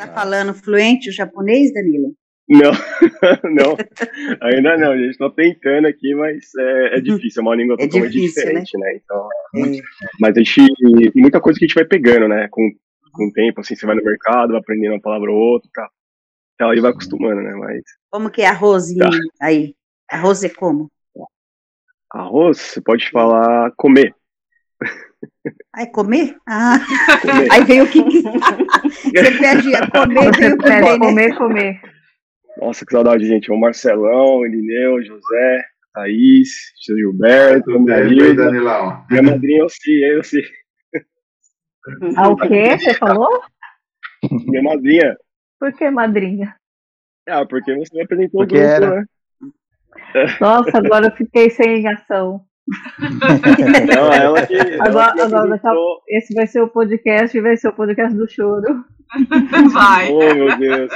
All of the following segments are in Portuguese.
Tá falando fluente o japonês, Danilo? Não, não, ainda não, a gente tá tentando aqui, mas é, é difícil, é uma língua é totalmente difícil, né? diferente, né? né? Então, é. mas a gente, muita coisa que a gente vai pegando, né, com, com o tempo, assim, você vai no mercado, vai aprendendo uma palavra ou outra, tá, então aí vai acostumando, né, mas... Como que é arroz tá. aí? Arroz é como? Arroz, você pode falar comer. Ai, comer? Ah, comer. aí veio o que. você pede a comer, veio comer, né? comer, comer. Nossa, que saudade, gente. O Marcelão, Elineu, José, Thaís, Gilberto, Danilo. Danilão. Minha madrinha, eu sei, eu sei. Ah, o quê? Você falou? Minha madrinha. Por que madrinha? Ah, porque você me apresentou porque o grupo, era. né? Nossa, agora eu fiquei sem ação. Não, ela que. Agora, ela que agora esse vai ser o podcast, vai ser o podcast do choro. Vai. Oh, meu Deus.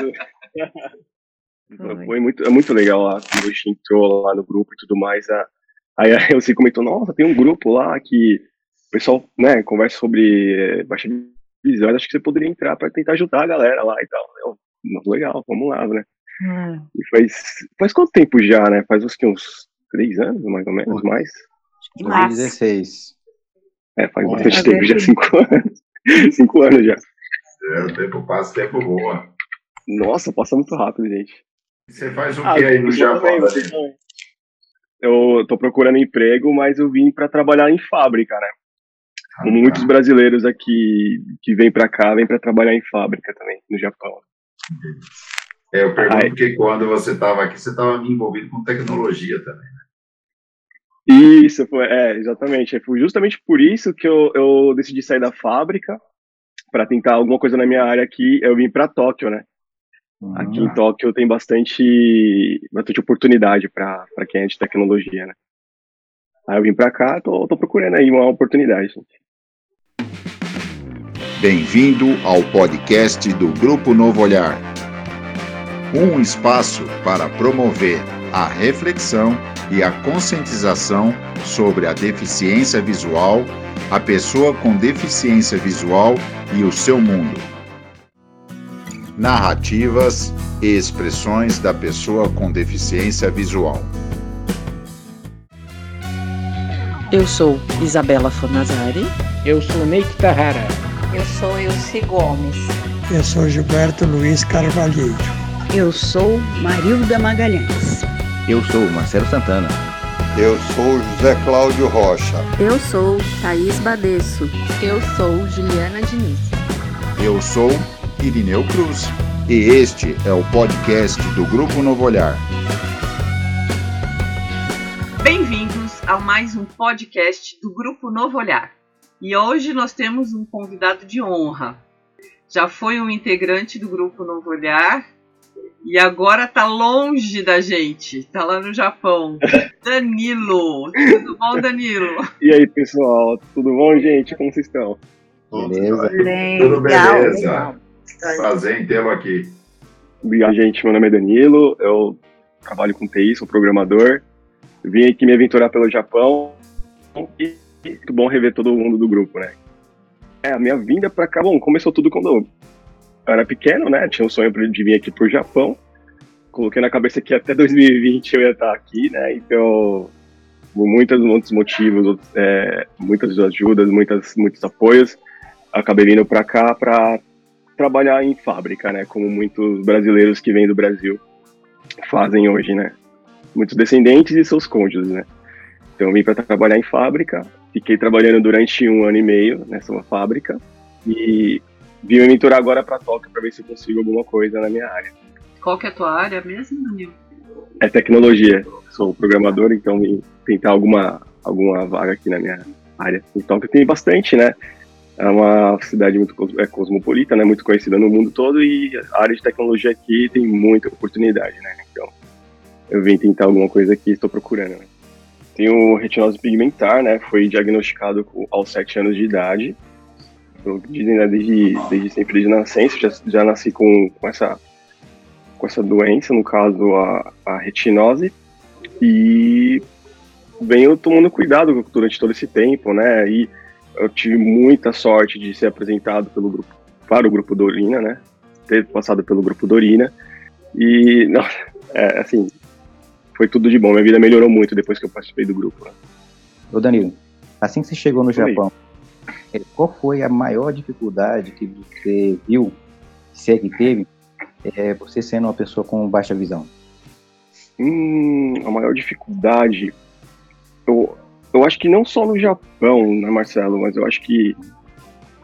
Foi muito, é muito legal lá, quando a gente entrou lá no grupo e tudo mais. A, aí você comentou, nossa, tem um grupo lá que o pessoal, né, conversa sobre é, baixa visão, acho que você poderia entrar para tentar ajudar a galera lá e tal. Eu, muito legal, vamos lá, né? Hum. E faz, faz quanto tempo já, né? Faz uns, uns três anos, mais ou menos, mais? 2016. É, faz bastante tempo, já cinco anos. cinco anos já. É, o tempo passa, o tempo voa. Nossa, passa muito rápido, gente. Você faz o ah, que aí no Japão? Eu tô procurando emprego, mas eu vim para trabalhar em fábrica, né? Ah, Como muitos tá. brasileiros aqui que vêm para cá, vêm para trabalhar em fábrica também, no Japão. É, eu pergunto Ai. porque quando você estava aqui, você estava envolvido com tecnologia também, né? Isso, foi, é, exatamente. Foi justamente por isso que eu, eu decidi sair da fábrica para tentar alguma coisa na minha área aqui. Eu vim para Tóquio, né? Uhum. Aqui em Tóquio tem bastante, bastante oportunidade para quem é de tecnologia, né? Aí eu vim para cá, tô, tô procurando aí uma oportunidade. Bem-vindo ao podcast do Grupo Novo Olhar. Um espaço para promover a reflexão e a conscientização sobre a deficiência visual, a pessoa com deficiência visual e o seu mundo narrativas e expressões da pessoa com deficiência visual. Eu sou Isabela Fonazari. Eu sou Neik Tahara. Eu sou Elci Gomes. Eu sou Gilberto Luiz Carvalheiro. Eu sou Marilda Magalhães. Eu sou Marcelo Santana. Eu sou José Cláudio Rocha. Eu sou Thaís Badesso. Eu sou Juliana Diniz. Eu sou Irineu Cruz. E este é o podcast do Grupo Novo Olhar. Bem-vindos a mais um podcast do Grupo Novo Olhar. E hoje nós temos um convidado de honra. Já foi um integrante do Grupo Novo Olhar e agora tá longe da gente, tá lá no Japão. Danilo, tudo bom, Danilo? E aí, pessoal, tudo bom, gente? Como vocês estão? Beleza. Tudo beleza. Legal. Prazer em tê-lo aqui. Obrigado, gente. Meu nome é Danilo, eu trabalho com TI, sou programador. vim aqui me aventurar pelo Japão e muito bom rever todo mundo do grupo, né? É, a minha vinda para cá, bom, começou tudo quando eu era pequeno, né? Tinha um sonho de vir aqui pro Japão. Coloquei na cabeça que até 2020 eu ia estar aqui, né? Então, por muitos, muitos motivos, é, muitas ajudas, muitas, muitos apoios, acabei vindo para cá para trabalhar em fábrica, né? Como muitos brasileiros que vêm do Brasil fazem hoje, né? Muitos descendentes e seus cônjuges, né? Então vim para trabalhar em fábrica, fiquei trabalhando durante um ano e meio nessa fábrica e vim me mentorar agora para Tóquio para ver se consigo alguma coisa na minha área. Qual que é a tua área mesmo, Danilo? É tecnologia. Sou programador, então vim tentar alguma alguma vaga aqui na minha área. Em Tóquio tem bastante, né? é uma cidade muito é cosmopolita, né, muito conhecida no mundo todo e a área de tecnologia aqui tem muita oportunidade, né? Então, eu vim tentar alguma coisa aqui e estou procurando. Né? Tenho retinose pigmentar, né? Foi diagnosticado aos 7 anos de idade. Eu, dizem, né, desde, desde sempre, desde nascença, já, já nasci com, com, essa, com essa doença, no caso a, a retinose, e venho tomando cuidado durante todo esse tempo, né? E eu tive muita sorte de ser apresentado pelo grupo, para o grupo Dolina, né? ter passado pelo grupo Dorina. E, não, é, assim, foi tudo de bom. Minha vida melhorou muito depois que eu participei do grupo. Né? Ô Danilo, assim que você chegou no. Japão, qual foi a maior dificuldade que você viu, se é que teve, é, você sendo uma pessoa com baixa visão? Hum, a maior dificuldade, eu, eu acho que não só no Japão, né, Marcelo, mas eu acho que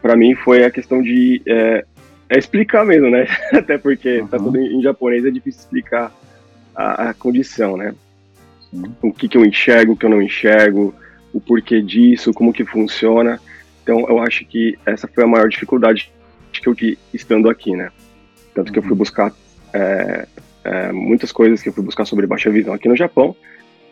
para mim foi a questão de é, é explicar mesmo, né? Até porque uhum. tá tudo em japonês, é difícil explicar a, a condição, né? Sim. O que, que eu enxergo, o que eu não enxergo, o porquê disso, como que funciona. Então, eu acho que essa foi a maior dificuldade que eu tive estando aqui, né? Tanto que eu fui uhum. buscar é, é, muitas coisas que eu fui buscar sobre baixa visão aqui no Japão,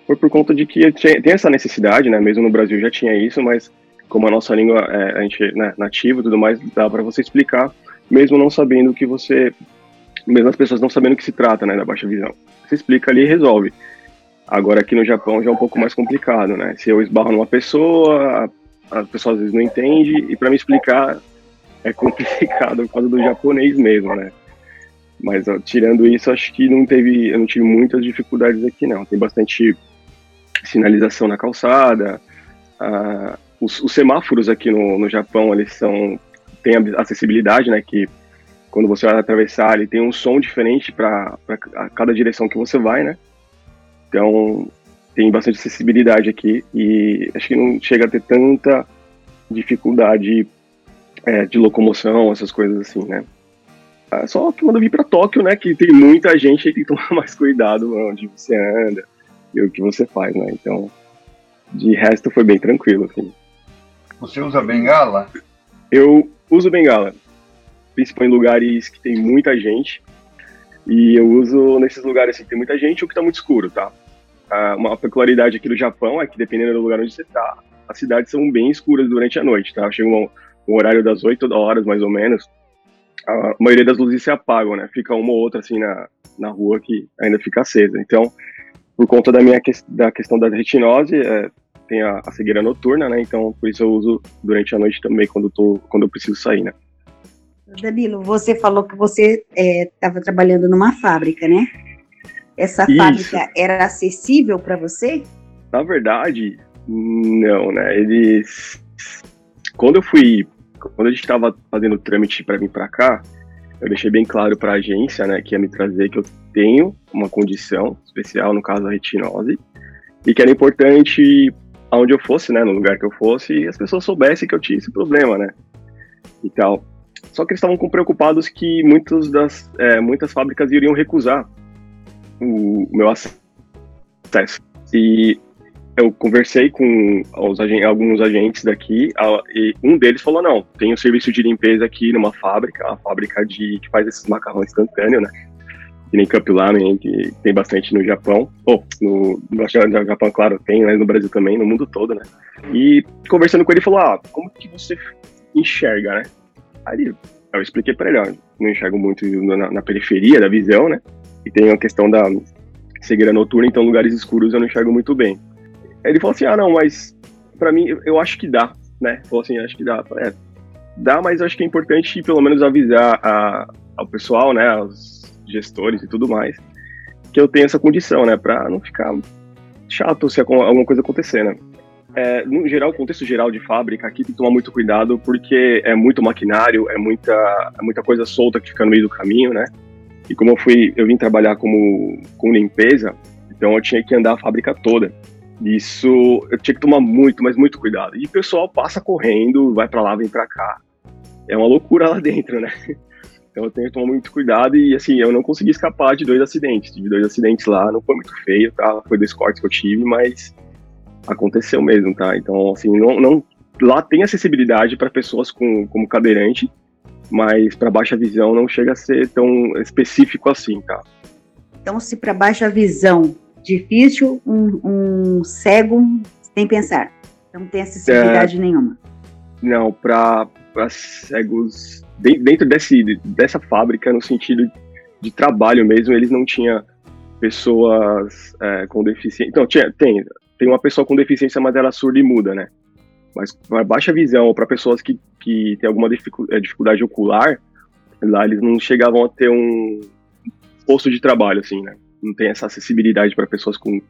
foi por conta de que tem essa necessidade, né? Mesmo no Brasil já tinha isso, mas como a nossa língua é a gente né, nativa e tudo mais, dá para você explicar, mesmo não sabendo que você, mesmo as pessoas não sabendo o que se trata, né, da baixa visão. Você explica ali e resolve. Agora aqui no Japão já é um pouco mais complicado, né? Se eu esbarro numa pessoa, a, a pessoa às vezes não entende e para me explicar é complicado por causa do japonês mesmo, né? Mas ó, tirando isso, acho que não teve, eu não tive muitas dificuldades aqui não. Tem bastante sinalização na calçada, os, os, semáforos aqui no, no Japão, eles são tem acessibilidade, né, que quando você vai atravessar, ele tem um som diferente para cada direção que você vai, né? Então, tem bastante acessibilidade aqui e acho que não chega a ter tanta dificuldade é, de locomoção, essas coisas assim, né? É só que quando eu vim para Tóquio, né, que tem muita gente e tem que tomar mais cuidado onde você anda e o que você faz, né? Então, de resto foi bem tranquilo, assim. Você usa bengala? Eu uso bengala, principalmente em lugares que tem muita gente. E eu uso nesses lugares assim, que tem muita gente ou que está muito escuro, tá? Uma peculiaridade aqui do Japão é que dependendo do lugar onde você está, as cidades são bem escuras durante a noite, tá? Chega um, um horário das 8 horas, mais ou menos, a maioria das luzes se apagam, né? Fica uma ou outra assim na, na rua que ainda fica acesa. Então, por conta da minha da questão da retinose, é, tem a, a cegueira noturna, né? Então, por isso eu uso durante a noite também, quando, tô, quando eu preciso sair, né? Danilo, você falou que você estava é, trabalhando numa fábrica, né? Essa isso. fábrica era acessível para você? Na verdade, não, né? Eles. Quando eu fui. Quando a gente estava fazendo o trâmite para vir para cá, eu deixei bem claro para a agência, né, que ia me trazer que eu tenho uma condição especial, no caso a retinose, e que era importante aonde eu fosse, né, no lugar que eu fosse, as pessoas soubessem que eu tinha esse problema, né, e tal. Só que eles estavam preocupados que muitas das é, muitas fábricas iriam recusar o, meu acesso. E eu conversei com os, alguns agentes daqui e um deles falou não, tem um serviço de limpeza aqui numa fábrica, a fábrica de que faz esses macarrões instantâneos, né? que nem Cup Lamen, que tem bastante no Japão. Ou, no, no Japão, claro, tem, mas no Brasil também, no mundo todo, né? E conversando com ele, ele falou, ah, como que você enxerga, né? Aí eu expliquei para ele, ó, não enxergo muito na, na, periferia da visão, né? E tem a questão da cegueira noturna, então lugares escuros eu não enxergo muito bem. Ele falou assim, ah, não, mas para mim, eu acho que dá, né? Falou assim, acho que dá. É, dá, mas acho que é importante pelo menos avisar a, ao pessoal, né, aos gestores e tudo mais, que eu tenho essa condição, né, para não ficar chato se alguma coisa acontecer, né. É, no geral, contexto geral de fábrica aqui tem que tomar muito cuidado porque é muito maquinário, é muita, é muita coisa solta que fica no meio do caminho, né? E como eu fui, eu vim trabalhar como com limpeza, então eu tinha que andar a fábrica toda. Isso eu tinha que tomar muito, mas muito cuidado. E o pessoal passa correndo, vai para lá, vem para cá. É uma loucura lá dentro, né? Então eu tenho que tomar muito cuidado e assim, eu não consegui escapar de dois acidentes. Tive dois acidentes lá, não foi muito feio, tá? Foi dois cortes que eu tive, mas aconteceu mesmo, tá? Então, assim, não, não lá tem acessibilidade para pessoas com como cadeirante, mas para baixa visão não chega a ser tão específico assim, tá? Então, se para baixa visão difícil, um, um cego sem pensar, não tem acessibilidade é, nenhuma. Não, para cegos dentro desse, dessa fábrica, no sentido de trabalho mesmo, eles não tinham pessoas é, com deficiência. Então, tinha, tem, tem uma pessoa com deficiência, mas ela é surda e muda, né? Mas baixa visão, ou para pessoas que, que têm alguma é, dificuldade ocular, Lá eles não chegavam a ter um posto de trabalho, assim, né? Não tem essa acessibilidade para pessoas com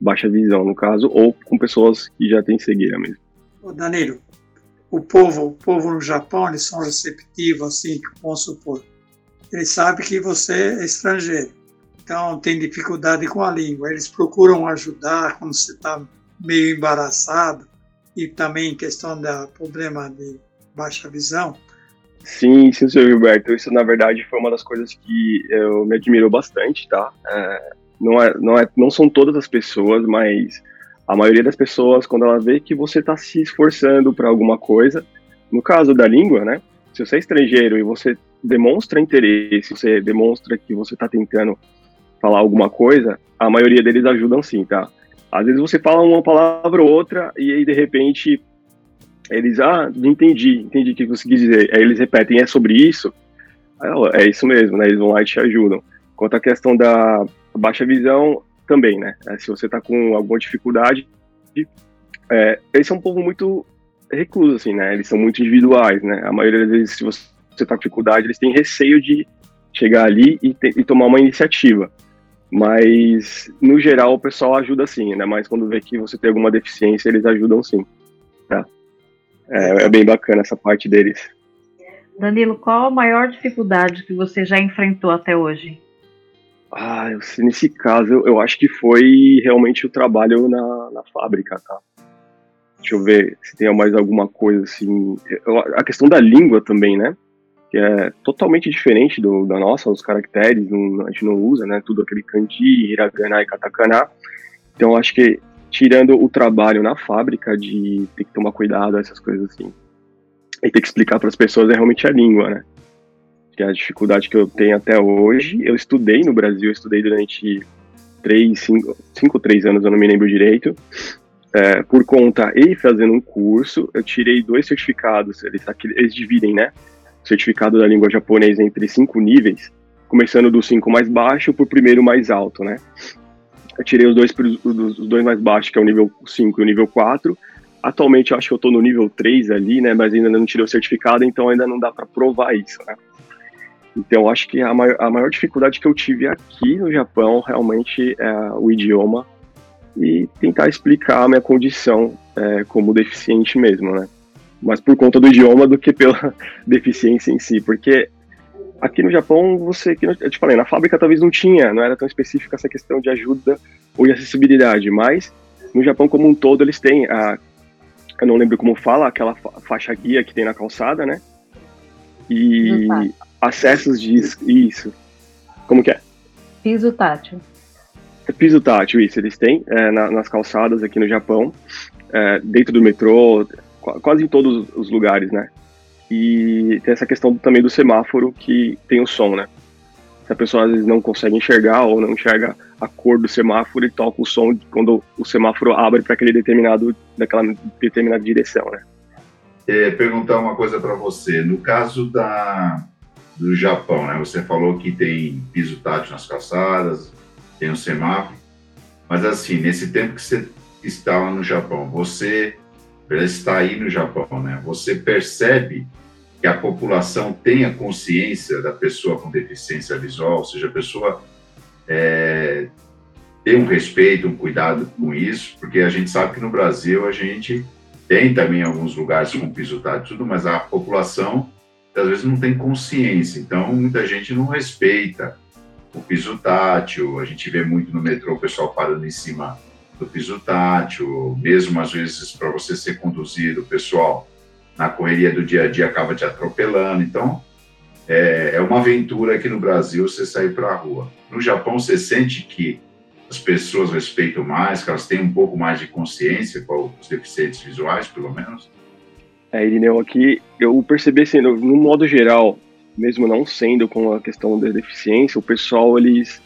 baixa visão, no caso, ou com pessoas que já têm cegueira mesmo. Ô Danilo, o povo, o povo no Japão, eles são receptivos, assim, vamos supor. Eles sabem que você é estrangeiro, então tem dificuldade com a língua. Eles procuram ajudar quando você está meio embaraçado e também questão da problema de baixa visão. Sim, sim, senhor Gilberto. Isso, na verdade, foi uma das coisas que eu me admirou bastante, tá? É, não, é, não, é, não são todas as pessoas, mas a maioria das pessoas, quando ela vê que você está se esforçando para alguma coisa, no caso da língua, né? Se você é estrangeiro e você demonstra interesse, você demonstra que você está tentando falar alguma coisa, a maioria deles ajudam sim, tá? Às vezes você fala uma palavra ou outra e aí de repente eles, ah, entendi, entendi o que você quis dizer. Aí eles repetem, é sobre isso? é isso mesmo, né? Eles vão lá e te ajudam. Quanto à questão da baixa visão, também, né? É, se você tá com alguma dificuldade, é, eles são um povo muito recluso, assim, né? Eles são muito individuais, né? A maioria das vezes, se você tá com dificuldade, eles têm receio de chegar ali e, te, e tomar uma iniciativa. Mas, no geral, o pessoal ajuda sim, ainda mais quando vê que você tem alguma deficiência, eles ajudam sim. Tá? É, é bem bacana essa parte deles. Danilo, qual a maior dificuldade que você já enfrentou até hoje? Ah, eu, nesse caso, eu, eu, acho que foi realmente o trabalho na, na fábrica, tá? Deixa eu ver se tem mais alguma coisa assim. Eu, a questão da língua também, né? Que é totalmente diferente do, da nossa, os caracteres, não, a gente não usa, né? Tudo aquele kanji, hiragana e katakana. Então, acho que tirando o trabalho na fábrica de ter que tomar cuidado, essas coisas assim, e ter que explicar para as pessoas é realmente a língua, né? Que é a dificuldade que eu tenho até hoje. Eu estudei no Brasil, eu estudei durante três, cinco, cinco três anos, eu não me lembro direito. É, por conta e fazendo um curso, eu tirei dois certificados. Eles, eles dividem, né? Certificado da língua japonesa entre cinco níveis, começando do cinco mais baixo para o primeiro mais alto, né? Eu tirei os dois, os dois mais baixos, que é o nível 5 e o nível 4. Atualmente eu acho que eu estou no nível 3 ali, né? Mas ainda não tirei o certificado, então ainda não dá para provar isso, né? Então acho que a maior, a maior dificuldade que eu tive aqui no Japão realmente é o idioma e tentar explicar a minha condição é, como deficiente mesmo, né? Mas por conta do idioma do que pela deficiência em si, porque aqui no Japão, você, que eu te falei, na fábrica talvez não tinha, não era tão específica essa questão de ajuda ou de acessibilidade, mas no Japão como um todo eles têm a, eu não lembro como fala, aquela faixa guia que tem na calçada, né? E acessos de isso. Como que é? Piso tátil. Piso tátil, isso. Eles têm é, na, nas calçadas aqui no Japão, é, dentro do metrô, quase em todos os lugares, né? E tem essa questão também do semáforo que tem o som, né? Se a pessoa às vezes não consegue enxergar ou não enxerga a cor do semáforo e toca o som quando o semáforo abre para aquele determinado daquela determinada direção, né? É, perguntar uma coisa para você. No caso da do Japão, né? Você falou que tem piso tátil nas calçadas, tem um semáforo, mas assim, nesse tempo que você estava no Japão, você está aí no Japão, né? Você percebe que a população tenha consciência da pessoa com deficiência visual, ou seja, a pessoa é, tem um respeito, um cuidado com isso, porque a gente sabe que no Brasil a gente tem também alguns lugares com piso tátil, tudo, mas a população às vezes não tem consciência, então muita gente não respeita o piso tátil, a gente vê muito no metrô o pessoal parando em cima do piso tátil, mesmo às vezes para você ser conduzido, o pessoal na correria do dia a dia acaba te atropelando. Então, é, é uma aventura aqui no Brasil você sair para a rua. No Japão, você sente que as pessoas respeitam mais, que elas têm um pouco mais de consciência com os deficientes visuais, pelo menos? É, Irineu, aqui eu percebi assim, no, no modo geral, mesmo não sendo com a questão da deficiência, o pessoal, eles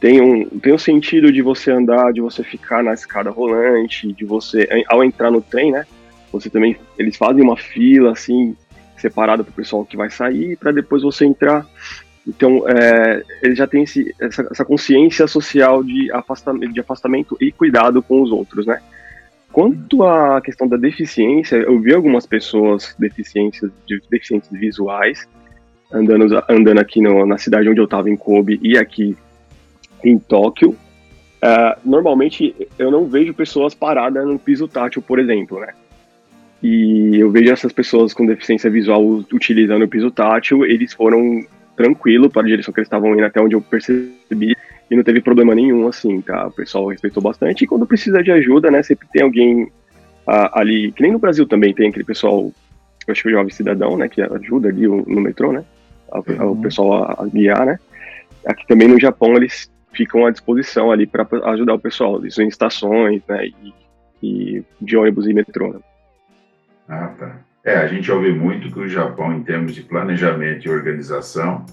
tem um, tem um sentido de você andar, de você ficar na escada rolante, de você, ao entrar no trem, né? Você também, eles fazem uma fila, assim, separada para o pessoal que vai sair, para depois você entrar. Então, é, ele já tem esse, essa, essa, consciência social de afastamento, de afastamento e cuidado com os outros, né? Quanto à questão da deficiência, eu vi algumas pessoas deficientes, deficientes visuais andando, andando aqui no, na cidade onde eu estava, em Kobe, e aqui em Tóquio, uh, normalmente eu não vejo pessoas paradas no piso tátil, por exemplo, né? E eu vejo essas pessoas com deficiência visual utilizando o piso tátil, eles foram tranquilo para a direção que eles estavam indo até onde eu percebi e não teve problema nenhum, assim, tá? O pessoal respeitou bastante e quando precisa de ajuda, né, sempre tem alguém ali, que nem no Brasil também tem aquele pessoal, eu acho que é o jovem cidadão, né, que ajuda ali no metrô, né? uhum. o pessoal a, a, guiar, né? Aqui também no Japão eles ficam à disposição ali para ajudar o pessoal, isso em estações, né? E, e de ônibus e metrô. Né? Ah, tá. É, a gente ouve muito que o Japão, em termos de planejamento e organização,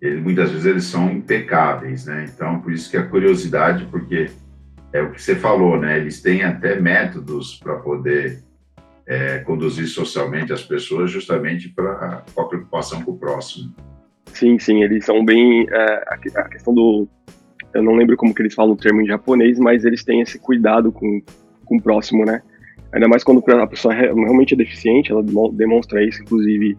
ele, muitas vezes eles são impecáveis, né? Então, por isso que a curiosidade, porque é o que você falou, né? Eles têm até métodos para poder é, conduzir socialmente as pessoas justamente para a preocupação com o próximo. Sim, sim, eles são bem é, a, questão do eu não lembro como que eles falam o termo em japonês, mas eles têm esse cuidado com, com o próximo, né? Ainda mais quando a pessoa realmente é deficiente, ela demonstra isso, inclusive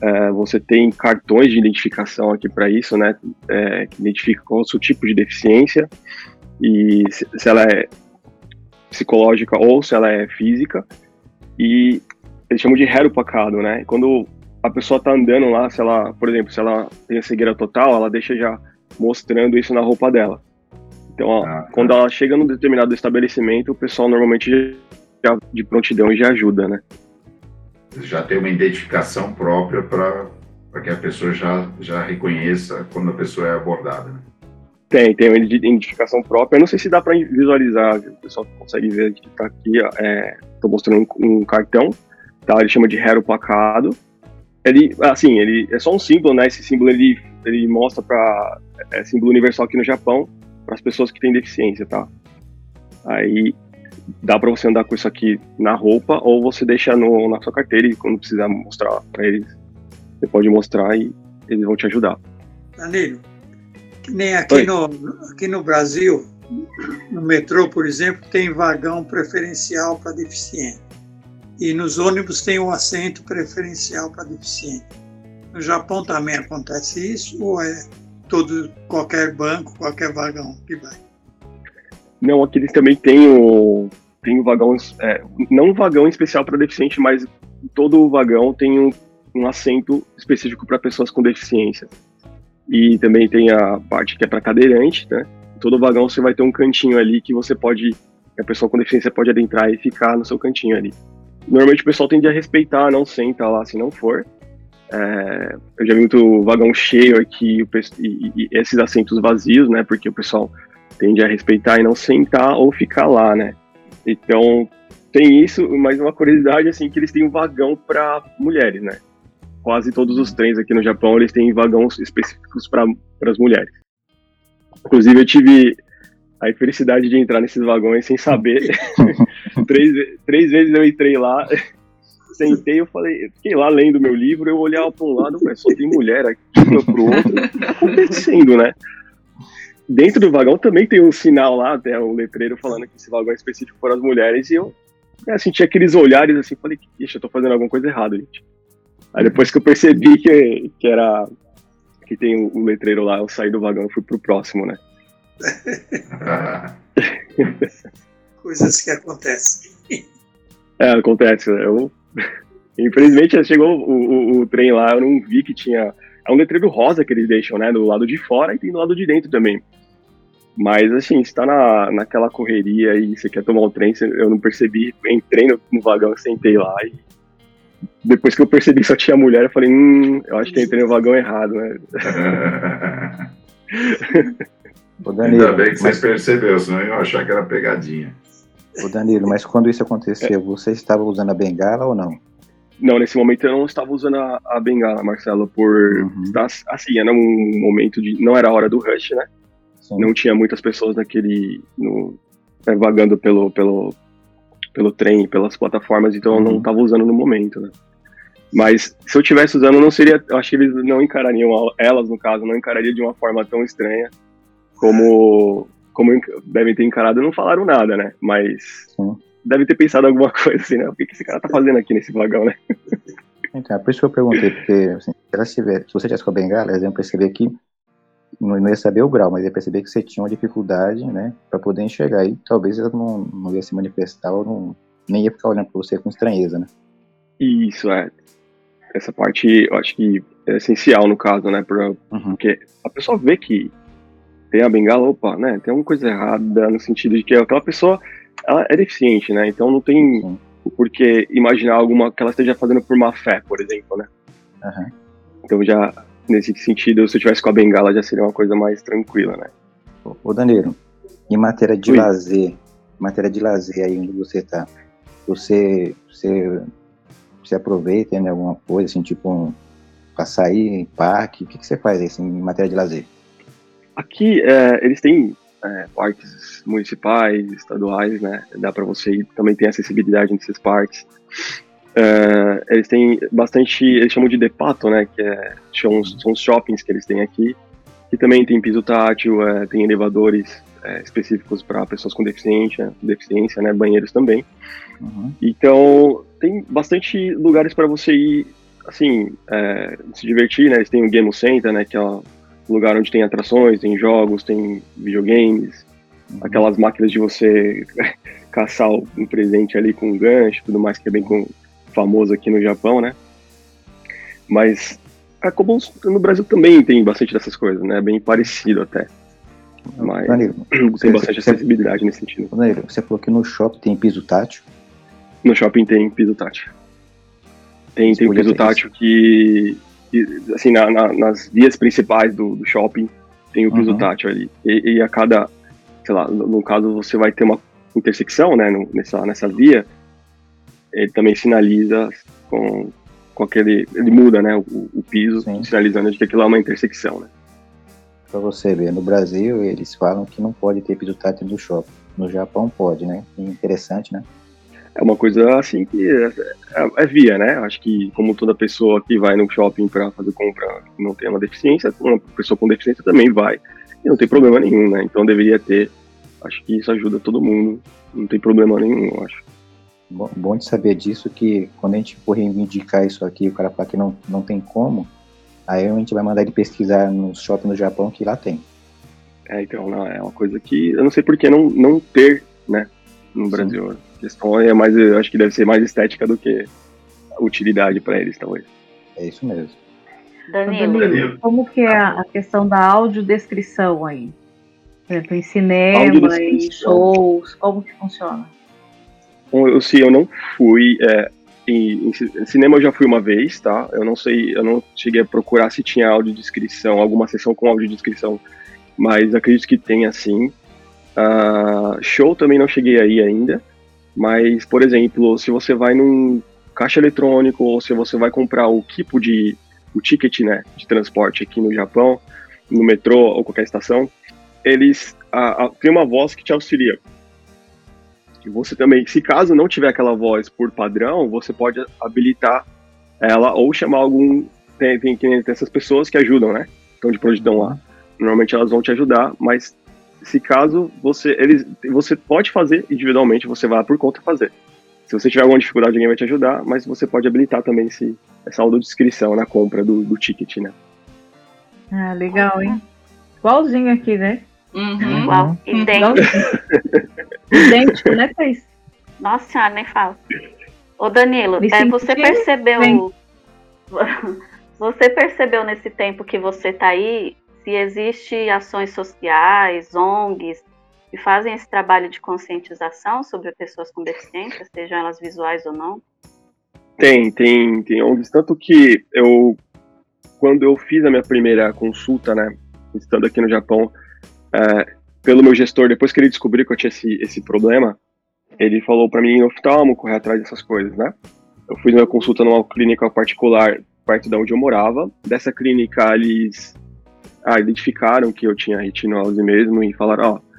é, você tem cartões de identificação aqui para isso, né? É, que identifica qual é o seu tipo de deficiência e se, se ela é psicológica ou se ela é física e eles chamam de rero pacado, né? Quando a pessoa tá andando lá, se ela, por exemplo, se ela tem a cegueira total, ela deixa já mostrando isso na roupa dela. Então, ó, ah, quando ela chega num determinado estabelecimento, o pessoal normalmente já de prontidão já ajuda, né? Já tem uma identificação própria para que a pessoa já, já reconheça quando a pessoa é abordada. Né? Tem, tem uma identificação própria. Eu não sei se dá para visualizar, o pessoal consegue ver que tá aqui, estou é, mostrando um, um, cartão, tá? Ele chama de Hero Placado. Ele, assim, ele é só um símbolo, né? Esse símbolo ele, ele mostra para é símbolo universal aqui no Japão para as pessoas que têm deficiência, tá? Aí dá para você andar com isso aqui na roupa ou você deixa no, na sua carteira e quando precisar mostrar para eles, você pode mostrar e eles vão te ajudar. Danilo, que nem aqui no, aqui no Brasil, no metrô, por exemplo, tem vagão preferencial para deficiente. E nos ônibus tem um assento preferencial para deficiente. No Japão também acontece isso ou é todo qualquer banco, qualquer vagão que vai? Não, aqui eles também têm o tem vagão, é, não um vagão especial para deficiente, mas todo o vagão tem um, um assento específico para pessoas com deficiência. E também tem a parte que é para cadeirante, né? Todo vagão você vai ter um cantinho ali que você pode, a pessoa com deficiência pode adentrar e ficar no seu cantinho ali. Normalmente o pessoal tende a respeitar, não senta lá se não for. É, eu já vi muito vagão cheio aqui e, e, esses assentos vazios, né? Porque o pessoal tende a respeitar e não sentar ou ficar lá, né? Então tem isso, mas uma curiosidade assim que eles têm um vagão para mulheres, né? quase todos os trens aqui no Japão eles têm vagões específicos para as mulheres. Inclusive eu tive a infelicidade de entrar nesses vagões sem saber. três, três vezes eu entrei lá, sentei, eu falei, fiquei lá lendo meu livro, eu olhava para um lado, mas só tem mulher aqui, para o outro, o que tá acontecendo, né? Dentro do vagão também tem um sinal lá, até um letreiro falando que esse vagão é específico para as mulheres, e eu senti aqueles olhares assim, falei, ixi, eu tô fazendo alguma coisa errada, gente. Aí depois que eu percebi que, que era. que tem um, um letreiro lá, eu saí do vagão e fui pro próximo, né? Coisas que acontecem. É, acontece. Eu, infelizmente, chegou o, o, o, trem lá, eu não vi que tinha. É um letreiro rosa que eles deixam, né? Do lado de fora e tem do lado de dentro também. Mas, assim, você tá na, naquela correria e você quer tomar o trem, eu não percebi, entrei no, no vagão, sentei lá e depois que eu percebi que só tinha mulher, eu falei, hum, eu acho que entrei no vagão errado, né? Ô, Danilo, Ainda bem que mas... você percebeu, senão eu ia achar que era pegadinha. Ô Danilo, mas quando isso aconteceu, é. você estava usando a bengala ou não? Não, nesse momento eu não estava usando a, a bengala, Marcelo, por uhum. estar, assim, era um momento de, não era a hora do rush, né? Sim. Não tinha muitas pessoas naquele, no, é, vagando pelo, pelo, pelo trem, pelas plataformas, então uhum. eu não estava uhum. usando no momento, né? Mas se eu tivesse usando, não seria. Eu acho que eles não encarariam, elas no caso, não encarariam de uma forma tão estranha como, como devem ter encarado. Não falaram nada, né? Mas Sim. devem ter pensado alguma coisa assim, né? O que, que esse cara tá fazendo aqui nesse vagão, né? Então, é por isso que eu perguntei, porque assim, se, ela tiver, se você tivesse com a bengala, eles iam perceber que não, não ia saber o grau, mas ia perceber que você tinha uma dificuldade, né, para poder enxergar. E talvez ela não, não ia se manifestar ou não, nem ia ficar olhando para você com estranheza, né? Isso, é. Essa parte eu acho que é essencial no caso, né? Pra, uhum. Porque a pessoa vê que tem a bengala, opa, né? Tem alguma coisa errada no sentido de que aquela pessoa ela é deficiente, né? Então não tem Sim. o porquê imaginar alguma que ela esteja fazendo por má fé, por exemplo, né? Uhum. Então já nesse sentido, se eu tivesse com a bengala já seria uma coisa mais tranquila, né? Ô Danilo, em matéria de Oi. lazer, em matéria de lazer aí onde você tá, você, você, você aproveita né, alguma coisa, assim, tipo um, pra sair em parque, o que, que você faz assim, em matéria de lazer? Aqui, é, eles têm é, parques municipais, estaduais, né? Dá para você ir, também tem acessibilidade nesses parques. É, eles têm bastante, eles chamam de depato, né? Que é, são, são os shoppings que eles têm aqui, que também tem piso tátil, é, tem elevadores é, específicos para pessoas com deficiência, deficiência, né? Banheiros também. Uhum. Então tem bastante lugares para você ir, assim, é, se divertir, né? Eles têm o Game Center, né? Que é lugar onde tem atrações, tem jogos, tem videogames, uhum. aquelas máquinas de você caçar um presente ali com um gancho, tudo mais que é bem com, famoso aqui no Japão, né? Mas a Cobol no Brasil também tem bastante dessas coisas, né? Bem parecido até. Mas Danilo, tem bastante você, acessibilidade nesse sentido. Danilo, você falou que no shopping tem piso tátil? No shopping tem piso tátil. Tem, tem piso tátil que, assim, na, na, nas vias principais do, do, shopping tem o piso uhum. tátil ali. E, e, a cada, sei lá, no, no, caso você vai ter uma intersecção, né, no, nessa, nessa via, ele também sinaliza com, com aquele, ele muda, né, o, o piso, Sim. sinalizando de que aquilo é uma intersecção, né. Para você ver, no Brasil eles falam que não pode ter piso tátil do shopping. No Japão pode, né? Interessante, né? É uma coisa assim que é, é, é, via, né? Acho que como toda pessoa que vai no shopping para fazer compra não tem uma deficiência, uma pessoa com deficiência também vai e não tem problema nenhum, né? Então deveria ter. Acho que isso ajuda todo mundo, não tem problema nenhum, eu acho. Bom, bom de saber disso que quando a gente for reivindicar isso aqui, o cara fala que não, não tem como, aí a gente vai mandar ele pesquisar no shopping no Japão que lá tem. É, então, não, é uma coisa que eu não sei por que não, não ter, né, no Brasil. Sim questão é mais, eu acho que deve ser mais estética do que utilidade para eles, talvez. É isso mesmo. Danilo, Danilo, como que é a questão da audiodescrição aí? Por exemplo, em cinema, em shows, como que funciona? Bom, eu sei, eu não fui. É, em, em, cinema eu já fui uma vez, tá? Eu não sei, eu não cheguei a procurar se tinha audiodescrição, alguma sessão com audiodescrição, mas acredito que tenha sim. Uh, show também não cheguei aí ainda. Mas, por exemplo, se você vai num caixa eletrônico ou se você vai comprar o tipo de o ticket, né, de transporte aqui no Japão, no metrô ou qualquer estação, eles a, a, tem uma voz que te auxilia. E você também, se caso não tiver aquela voz por padrão, você pode habilitar ela ou chamar algum tem, tem, tem essas pessoas que ajudam, né? Então de prontidão lá. Normalmente elas vão te ajudar, mas se caso você eles você pode fazer individualmente, você vai por conta fazer. Se você tiver alguma dificuldade, alguém vai te ajudar, mas você pode habilitar também esse, essa audiodescrição na compra do, do ticket, né? Ah, legal, hein? Igualzinho aqui, né? Uhum. Igual. Idêntico. Idêntico, né, Thaís? Nossa senhora, nem falo. Ô Danilo, é, você percebeu. Você percebeu nesse tempo que você tá aí se existe ações sociais, ONGs, que fazem esse trabalho de conscientização sobre pessoas com deficiência, sejam elas visuais ou não? Tem, tem, tem ONGs, tanto que eu, quando eu fiz a minha primeira consulta, né, estando aqui no Japão, é, pelo meu gestor, depois que ele descobriu que eu tinha esse, esse problema, ele falou para mim, oftalmo, correr atrás dessas coisas, né? Eu fiz uma consulta numa clínica particular perto de onde eu morava. Dessa clínica, eles ah, identificaram que eu tinha retinose mesmo e falaram, ó, oh,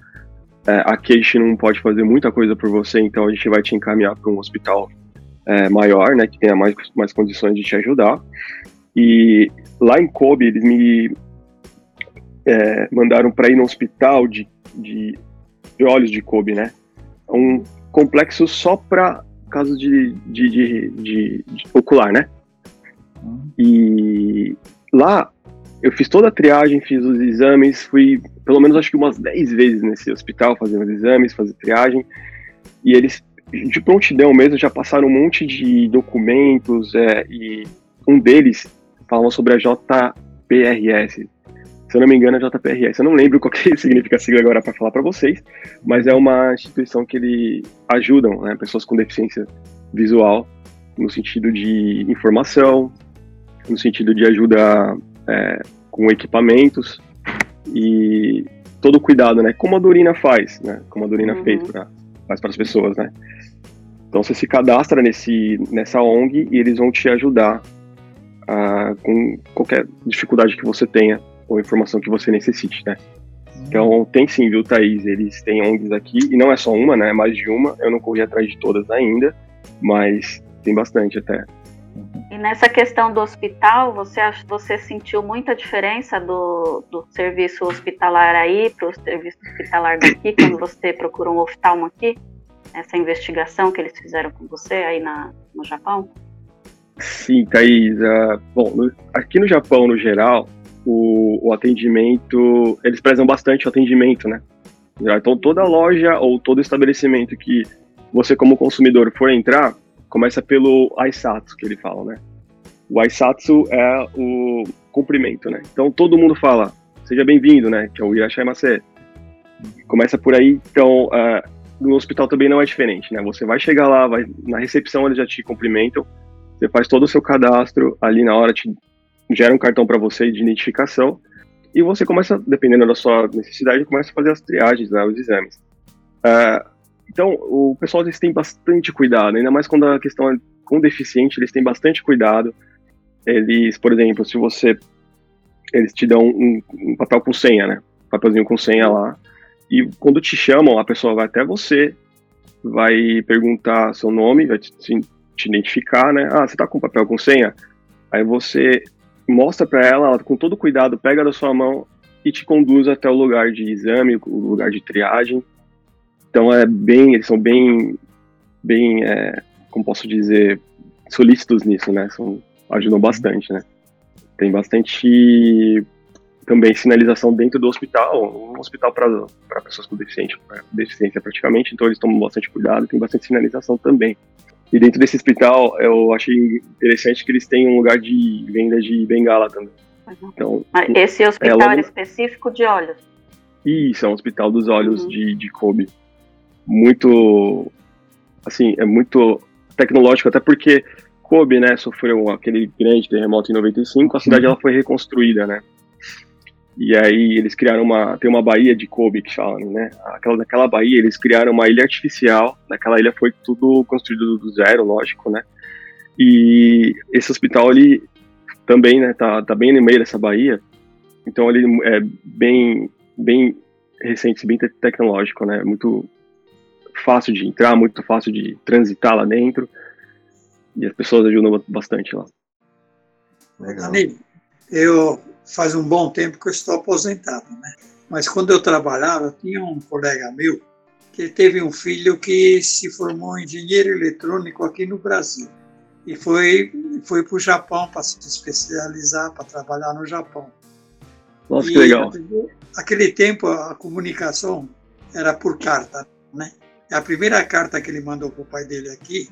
é, aqui a gente não pode fazer muita coisa por você, então a gente vai te encaminhar para um hospital é, maior, né, que tenha mais, mais condições de te ajudar. E lá em Kobe, eles me é, mandaram para ir no hospital de, de, de, olhos de Kobe, né, um complexo só para casos de, de, de, de, ocular, né. E lá eu fiz toda a triagem, fiz os exames, fui pelo menos acho que umas 10 vezes nesse hospital fazendo os exames, fazer triagem. E eles, de prontidão mesmo, já passaram um monte de documentos é, e um deles falava sobre a JPRS. Se eu não me engano, é JPRS. Eu não lembro qual que significa a sigla agora para falar para vocês, mas é uma instituição que ele ajudam né, pessoas com deficiência visual no sentido de informação, no sentido de ajuda é, com equipamentos e todo o cuidado, né? Como a Dorina faz, né? Como a Dorina uhum. fez para faz para as pessoas, né? Então você se cadastra nesse nessa ONG e eles vão te ajudar uh, com qualquer dificuldade que você tenha ou informação que você necessite, né? Então tem sim, viu, Thaís? Eles têm ONGs aqui, e não é só uma, né? É mais de uma. Eu não corri atrás de todas ainda, mas tem bastante até. E nessa questão do hospital, você, você sentiu muita diferença do, do serviço hospitalar aí para o serviço hospitalar daqui, quando você procurou um oftalmo aqui? Essa investigação que eles fizeram com você aí na, no Japão? Sim, Thaís. Uh, bom, no, aqui no Japão, no geral, o, o atendimento, eles prezam bastante o atendimento, né? Então, toda loja ou todo estabelecimento que você, como consumidor, for entrar, começa pelo Aisatsu, que ele fala, né? O Aisatsu é o cumprimento, né? Então todo mundo fala, seja bem-vindo, né? Que é o Irashaimase. Começa por aí, então uh, no hospital também não é diferente, né? Você vai chegar lá, vai na recepção eles já te cumprimentam, você faz todo o seu cadastro, ali na hora te gera um cartão para você de identificação e você começa, dependendo da sua necessidade, começa a fazer as triagens, né, os exames. Uh, então, o pessoal eles têm bastante cuidado, ainda mais quando a questão é com deficiente, eles têm bastante cuidado. Eles, por exemplo, se você. Eles te dão um, um papel com senha, né? Um papelzinho com senha lá. E quando te chamam, a pessoa vai até você, vai perguntar seu nome, vai te, te identificar, né? Ah, você tá com papel com senha? Aí você mostra para ela, ela, com todo cuidado, pega da sua mão e te conduz até o lugar de exame, o lugar de triagem. Então é bem, eles são bem, bem, é, como posso dizer, solícitos nisso, né? São, ajudam bastante, né? Tem bastante também sinalização dentro do hospital, um hospital para pessoas com deficiência, deficiência praticamente, então eles tomam bastante cuidado, tem bastante sinalização também. E dentro desse hospital, eu achei interessante que eles têm um lugar de venda de bengala também. Então, Esse hospital é, logo... específico de olhos? Isso, é um hospital dos olhos uhum. de, de Kobe muito, assim, é muito tecnológico, até porque Kobe, né, sofreu aquele grande terremoto em 95, a cidade uhum. ela foi reconstruída, né? E aí eles criaram uma, tem uma baía de Kobe que falam, né? Aquela naquela baía eles criaram uma ilha artificial. Naquela ilha foi tudo construído do zero, lógico, né? E esse hospital ele também, né, tá, tá bem no meio dessa baía. Então ele é bem bem recente, bem tecnológico, né? Muito fácil de entrar, muito fácil de transitar lá dentro. E as pessoas ajudam bastante lá. Legal. eu faz um bom tempo que eu estou aposentado, né? Mas quando eu trabalhava, tinha um colega meu que teve um filho que se formou engenheiro eletrônico aqui no Brasil e foi foi para o Japão para se especializar, para trabalhar no Japão. Nossa, e que legal. Aquele tempo a comunicação era por carta, né? A primeira carta que ele mandou para o pai dele aqui,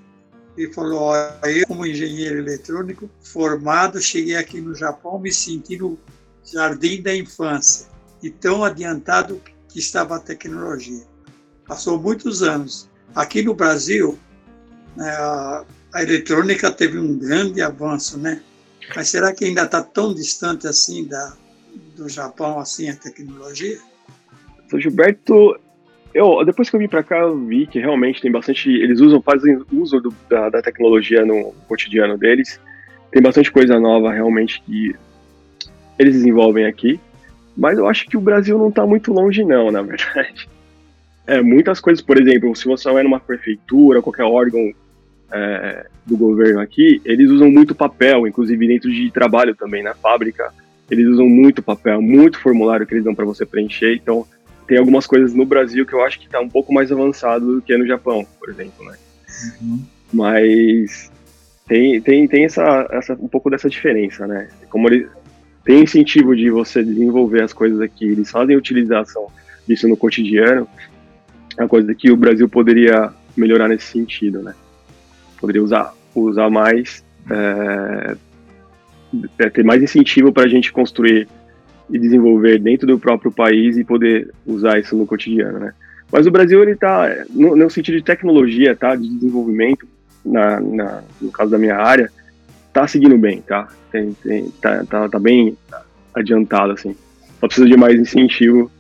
ele falou: Eu, como engenheiro eletrônico formado, cheguei aqui no Japão me senti no jardim da infância e tão adiantado que estava a tecnologia. Passou muitos anos. Aqui no Brasil, né, a, a eletrônica teve um grande avanço, né? Mas será que ainda está tão distante assim da, do Japão, assim, a tecnologia? São Gilberto, eu, depois que eu vim para cá, eu vi que realmente tem bastante. Eles usam, fazem uso do, da, da, tecnologia no cotidiano deles. Tem bastante coisa nova realmente que eles desenvolvem aqui. Mas eu acho que o Brasil não está muito longe, não, na verdade. É, muitas coisas, por exemplo, se você vai numa prefeitura, qualquer órgão é, do governo aqui, eles usam muito papel, inclusive dentro de trabalho também, na fábrica. Eles usam muito papel, muito formulário que eles dão para você preencher. Então, tem algumas coisas no Brasil que eu acho que está um pouco mais avançado do que no Japão, por exemplo, né? Uhum. Mas tem, tem, tem essa, essa, um pouco dessa diferença, né? Como ele tem incentivo de você desenvolver as coisas aqui, eles fazem utilização disso no cotidiano, é uma coisa que o Brasil poderia melhorar nesse sentido, né? Poderia usar, usar mais, é, é ter mais incentivo para a gente construir e desenvolver dentro do próprio país e poder usar isso no cotidiano, né? Mas o Brasil ele está no, no, sentido de tecnologia, tá, de desenvolvimento, na, na, no caso da minha área, tá seguindo bem, tá? Tem, tem, tá, tá, tá bem adiantado assim. Só precisa de mais incentivo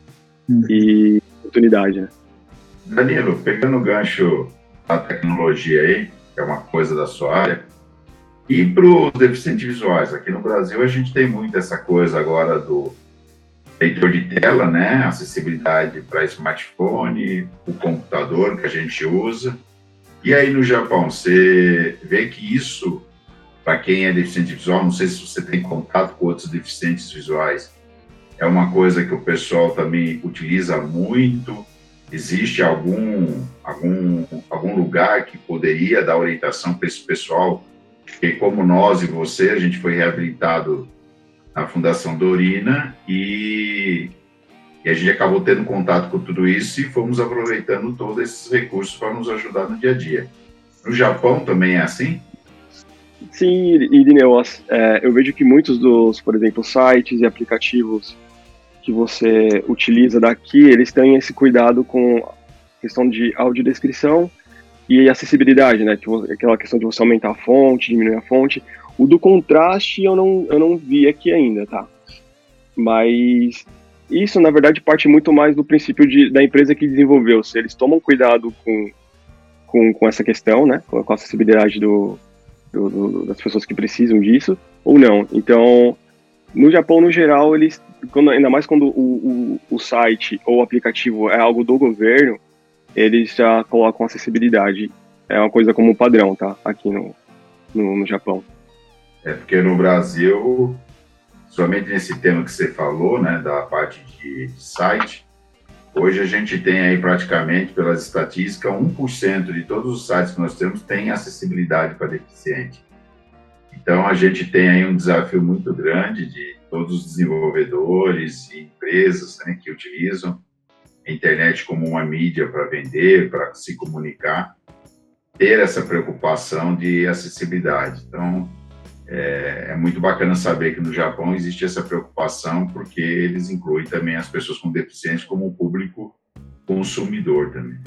hum. e oportunidade, né? Danilo, pegando o gancho da tecnologia aí, que é uma coisa da sua área, e para os deficientes visuais, aqui no Brasil a gente tem muito essa coisa agora do leitor de tela, né? Acessibilidade para smartphone, o computador que a gente usa. E aí no Japão, você vê que isso, para quem é deficiente visual, não sei se você tem contato com outros deficientes visuais, é uma coisa que o pessoal também utiliza muito. Existe algum, algum, algum lugar que poderia dar orientação para esse pessoal? Porque como nós e você, a gente foi reabilitado na Fundação Dorina e, e, a gente acabou tendo contato com tudo isso e fomos aproveitando todos esses recursos para nos ajudar no dia a dia. No Japão também é assim? Sim, Irineu, é, eu vejo que muitos dos, por exemplo, sites e aplicativos que você utiliza daqui, eles têm esse cuidado com questão de audiodescrição e acessibilidade, né? Aquela questão de você aumentar a fonte, diminuir a fonte. O do contraste eu não, eu não vi aqui ainda, tá? Mas isso, na verdade, parte muito mais do princípio de, da empresa que desenvolveu. Se eles tomam cuidado com, com, com essa questão, né? Com a acessibilidade do, do, do, das pessoas que precisam disso, ou não. Então, no Japão, no geral, eles, quando, ainda mais quando o, o, o site ou o aplicativo é algo do governo, eles já colocam acessibilidade. É uma coisa como padrão, tá? Aqui no, no, no Japão. É porque no Brasil, somente nesse tema que você falou, né, da parte de, site, hoje a gente tem aí praticamente, pelas estatísticas, 1% de todos os sites que nós temos tem acessibilidade para deficiente. Então a gente tem aí um desafio muito grande de todos os desenvolvedores e empresas né, que utilizam a internet como uma mídia para vender, para se comunicar, ter essa preocupação de acessibilidade. Então, é, é, muito bacana saber que no Japão existe essa preocupação, porque eles incluem também as pessoas com deficiência como público consumidor também.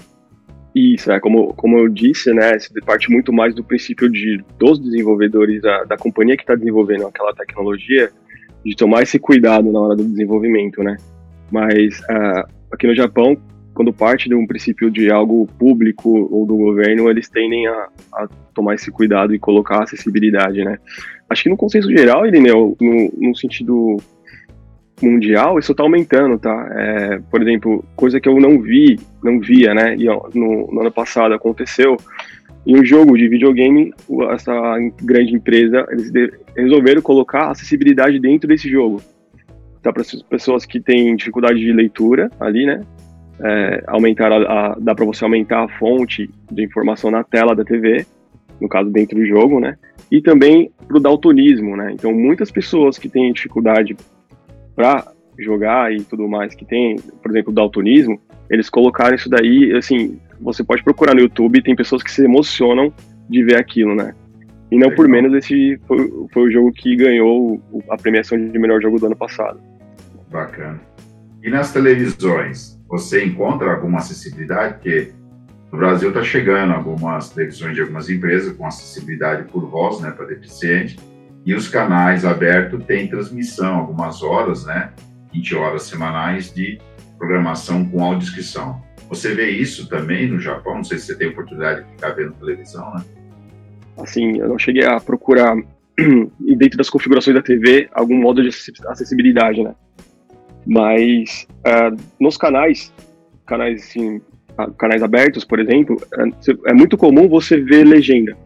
Isso, é como, como eu disse, né, se parte muito mais do princípio de dos desenvolvedores, da, da companhia que está desenvolvendo aquela tecnologia, de tomar esse cuidado na hora do desenvolvimento, né. Mas uh, aqui no Japão, quando parte de um princípio de algo público ou do governo, eles tendem a, a tomar esse cuidado e colocar acessibilidade, né. Acho que no consenso geral, né, no, no sentido mundial, isso está aumentando, tá? É, por exemplo, coisa que eu não vi, não via, né? E ó, no, no, ano passado aconteceu. Em um jogo de videogame, essa grande empresa, eles resolveram colocar acessibilidade dentro desse jogo. Tá, para as pessoas que têm dificuldade de leitura ali, né? É, aumentar a, a, dá para você aumentar a fonte de informação na tela da TV, no caso dentro do jogo, né? E também para o daltonismo, né? Então muitas pessoas que têm dificuldade para jogar e tudo mais que tem, por exemplo, daltonismo, eles colocaram isso daí, assim, você pode procurar no YouTube, tem pessoas que se emocionam de ver aquilo, né? E não por menos esse foi, foi o jogo que ganhou a premiação de melhor jogo do ano passado. Bacana. E nas televisões, você encontra alguma acessibilidade? Porque no Brasil está chegando algumas televisões de algumas empresas com acessibilidade por voz, né, para deficiente e os canais abertos têm transmissão, algumas horas, né? 20 horas semanais de programação com audiodescrição. Você vê isso também no Japão? Não sei se você tem oportunidade de ficar vendo televisão, né? Assim, eu não cheguei a procurar dentro das configurações da TV algum modo de acessibilidade, né? Mas uh, nos canais, canais assim, canais abertos, por exemplo, é, é muito comum você ver legenda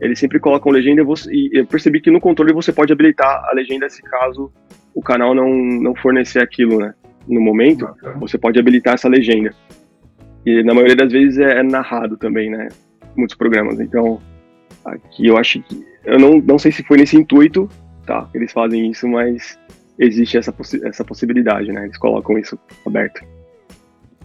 eles sempre colocam legenda e eu percebi que no controle você pode habilitar a legenda se caso o canal não, não fornecer aquilo, né? No momento, você pode habilitar essa legenda. E na maioria das vezes é, é narrado também, né? Muitos programas. Então, Aqui eu acho que. Eu não, não sei se foi nesse intuito, tá? Eles fazem isso, mas existe essa, possi essa possibilidade, né? Eles colocam isso aberto.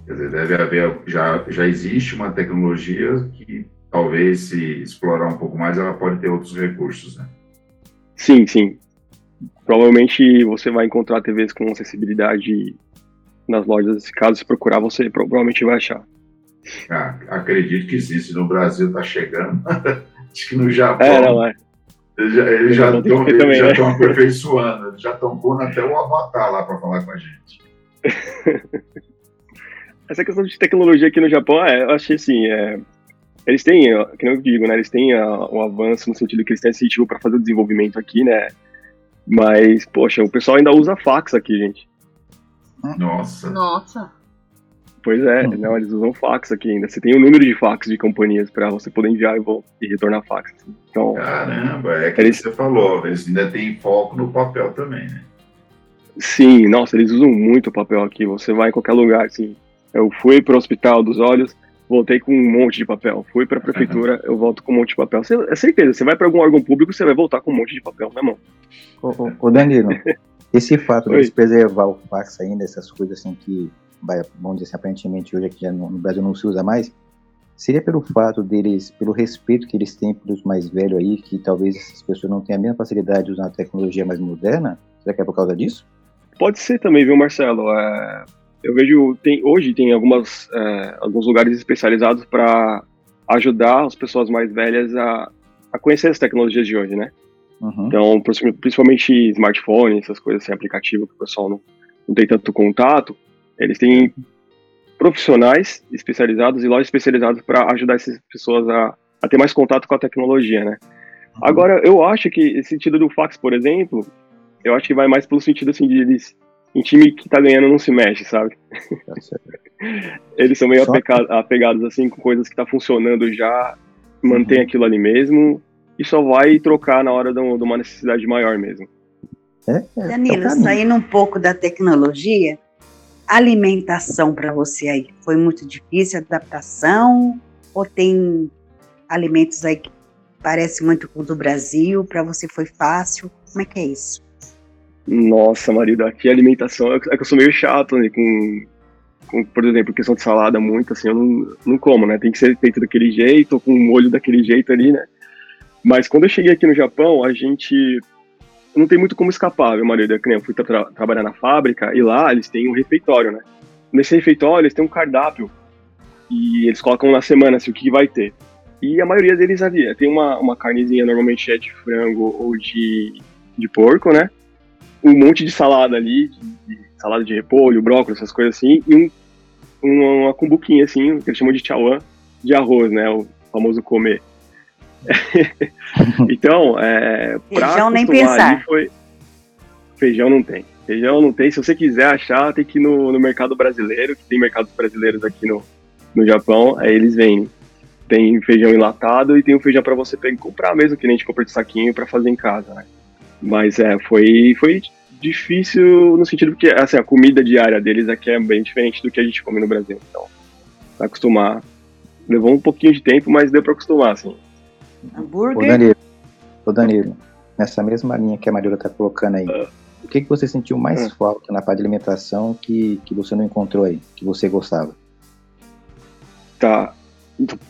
Quer dizer, deve haver. Já, já existe uma tecnologia que talvez, se explorar um pouco mais, ela pode ter outros recursos, né? Sim, sim. Provavelmente você vai encontrar TVs com acessibilidade nas lojas. Caso se procurar, você provavelmente vai achar. Ah, acredito que. Se no Brasil está chegando, acho que no Japão. É, não, é. Eles já, eles já estão né? aperfeiçoando, eles já estão pondo até o avatar lá para falar com a gente. Essa questão de tecnologia aqui no Japão, é, eu achei assim, é, eles têm, que eu digo, né, eles têm um avanço no sentido que eles têm incentivo para fazer o desenvolvimento aqui, né, mas, poxa, o pessoal ainda usa fax aqui, gente. Nossa. Nossa. Pois é, uhum. não, eles usam fax aqui ainda. Você tem o um número de fax de companhias para você poder enviar e, e retornar fax. Então, Caramba, é que eles... você falou, eles ainda têm foco no papel também, né? Sim, nossa, eles usam muito papel aqui. Você vai em qualquer lugar, assim. Eu fui para o Hospital dos Olhos, voltei com um monte de papel. Fui para a prefeitura, uhum. eu volto com um monte de papel. Você, é certeza, você vai para algum órgão público, você vai voltar com um monte de papel na mão. Ô, ô, ô Danilo, esse fato de preservar o fax ainda, essas coisas assim que vamos dizer assim, aparentemente hoje aqui no, no Brasil não se usa mais, seria pelo fato deles, pelo respeito que eles têm pelos mais velhos aí, que talvez essas pessoas não tenham a mesma facilidade de usar a tecnologia mais moderna? Será que é por causa disso? Pode ser também, viu, Marcelo? É, eu vejo, tem, hoje tem algumas, é, alguns lugares especializados para ajudar as pessoas mais velhas a, a conhecer as tecnologias de hoje, né? Uhum. Então, principalmente smartphone, essas coisas assim, aplicativo que o pessoal não, não tem tanto contato, eles têm profissionais especializados e lojas especializadas para ajudar essas pessoas a, a, ter mais contato com a tecnologia, né? Uhum. Agora, eu acho que esse sentido do fax, por exemplo, eu acho que vai mais pelo sentido assim de eles em time que tá ganhando não se mexe, sabe? Tá eles são meio apegados assim com coisas que tá funcionando já, mantém uhum. aquilo ali mesmo e só vai trocar na hora de uma necessidade maior mesmo. É, é, Danilo, saindo um pouco da tecnologia, alimentação para você aí? Foi muito difícil a adaptação? Ou tem alimentos aí que parece muito com o do Brasil? Para você foi fácil? Como é que é isso? Nossa, marido, aqui a alimentação é que eu sou meio chato, né? Com, com, por exemplo, questão de salada, muito assim, eu não, não como, né? Tem que ser feito daquele jeito, com um molho daquele jeito ali, né? Mas quando eu cheguei aqui no Japão, a gente não tem muito como escapar. É que nem eu fui tra trabalhar na fábrica e lá eles têm um refeitório, né? Nesse refeitório eles têm um cardápio e eles colocam na semana assim, o que vai ter. E a maioria deles havia. Tem uma, uma carnezinha, normalmente é de frango ou de, de porco, né? Um monte de salada ali, de, de salada de repolho, brócolis, essas coisas assim, e um, uma, uma cumbuquinha assim, que eles chamam de chauan, de arroz, né? O famoso comer. então, é, feijão nem pensar. Foi... Feijão não tem. Feijão não tem. Se você quiser achar, tem que ir no, no mercado brasileiro, que tem mercados brasileiros aqui no, no Japão, aí eles vêm. Tem feijão enlatado e tem o feijão para você pegar, comprar mesmo, que nem a gente compra de saquinho para fazer em casa, né? Mas é, foi, foi difícil no sentido que assim, a comida diária deles aqui é bem diferente do que a gente come no Brasil. Então, acostumar. Levou um pouquinho de tempo, mas deu para acostumar, assim. Hambúrguer. Ô Danilo, ô Danilo, nessa mesma linha que a Mariola está colocando aí, o que, que você sentiu mais uh. falta na parte de alimentação que, que você não encontrou aí, que você gostava? Tá.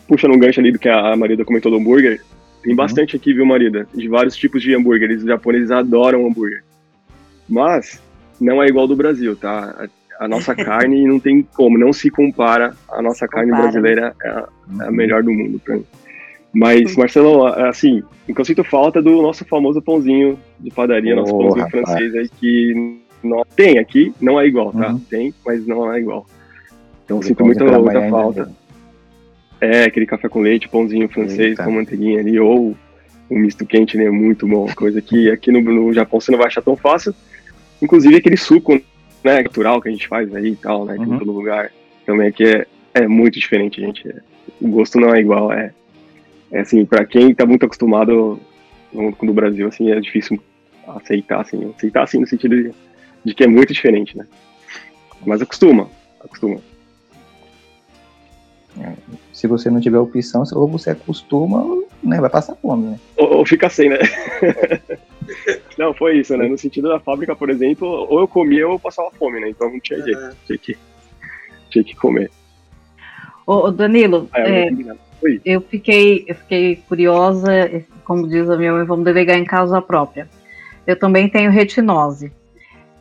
Puxando um gancho ali do que a Marida comentou do hambúrguer, tem uhum. bastante aqui, viu, Marida? De vários tipos de hambúrguer. Os japoneses adoram hambúrguer. Mas não é igual do Brasil, tá? A, a nossa carne não tem como, não se compara. A nossa carne compara. brasileira é a, é a melhor do mundo pra mim. Mas, Marcelo, assim, o que eu sinto falta é do nosso famoso pãozinho de padaria, oh, nosso pãozinho rapaz. francês aí, que não, tem aqui, não é igual, tá? Uhum. Tem, mas não é igual. Então, eu sinto muita, muita falta. É, aquele café com leite, pãozinho francês Eita. com manteiguinha ali, ou um misto quente, né? Muito bom. Coisa que aqui no, no Japão você não vai achar tão fácil. Inclusive aquele suco, né, natural que a gente faz aí e tal, né? Uhum. Em todo lugar. Também aqui é, é muito diferente, gente. O gosto não é igual, é é assim, para quem está muito acostumado com o Brasil, assim, é difícil aceitar, assim, aceitar assim no sentido de, de que é muito diferente, né? Mas acostuma, acostuma. É, se você não tiver opção, ou você acostuma, ou Né, vai passar fome, né? Ou, ou fica sem, né? não, foi isso, né? No sentido da fábrica, por exemplo, ou eu comia ou eu passava fome, né? Então não tinha jeito, uhum. tinha, que, tinha que comer. Ô, Danilo, ah, é, eu, fiquei, eu fiquei curiosa, como diz a minha mãe, vamos delegar em causa própria. Eu também tenho retinose.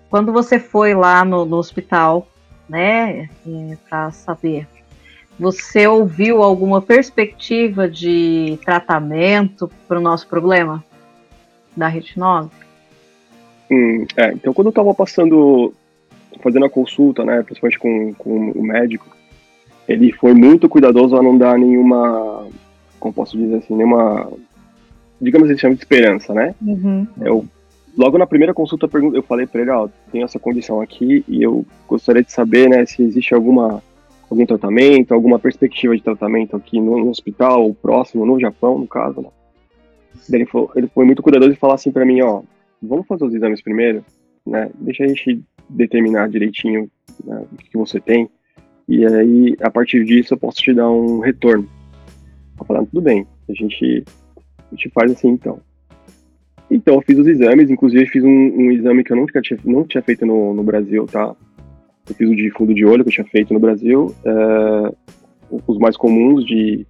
Quando você foi lá no, no hospital, né, é, para saber você ouviu alguma perspectiva de tratamento para o nosso problema da retinose? Hum, é, então quando eu estava passando, fazendo a consulta, né, principalmente com, com o médico, ele foi muito cuidadoso a não dar nenhuma, como posso dizer assim, nenhuma, digamos assim, chama de esperança, né? Uhum. Eu, logo na primeira consulta eu falei para ele, ó, tenho essa condição aqui e eu gostaria de saber, né, se existe alguma algum tratamento, alguma perspectiva de tratamento aqui no, no hospital, próximo, no Japão, no caso, né? Ele foi, ele foi muito cuidadoso e falou assim para mim, ó, vamos fazer os exames primeiro, né? Deixa a gente determinar direitinho né, o que você tem e aí a partir disso eu posso te dar um retorno. Eu falando, tudo bem, a gente, a gente faz assim então. Então eu fiz os exames, inclusive fiz um, um exame que eu nunca tinha, não tinha feito no, no Brasil, tá? Eu fiz o de fundo de olho que eu tinha feito no Brasil, é, os mais comuns de,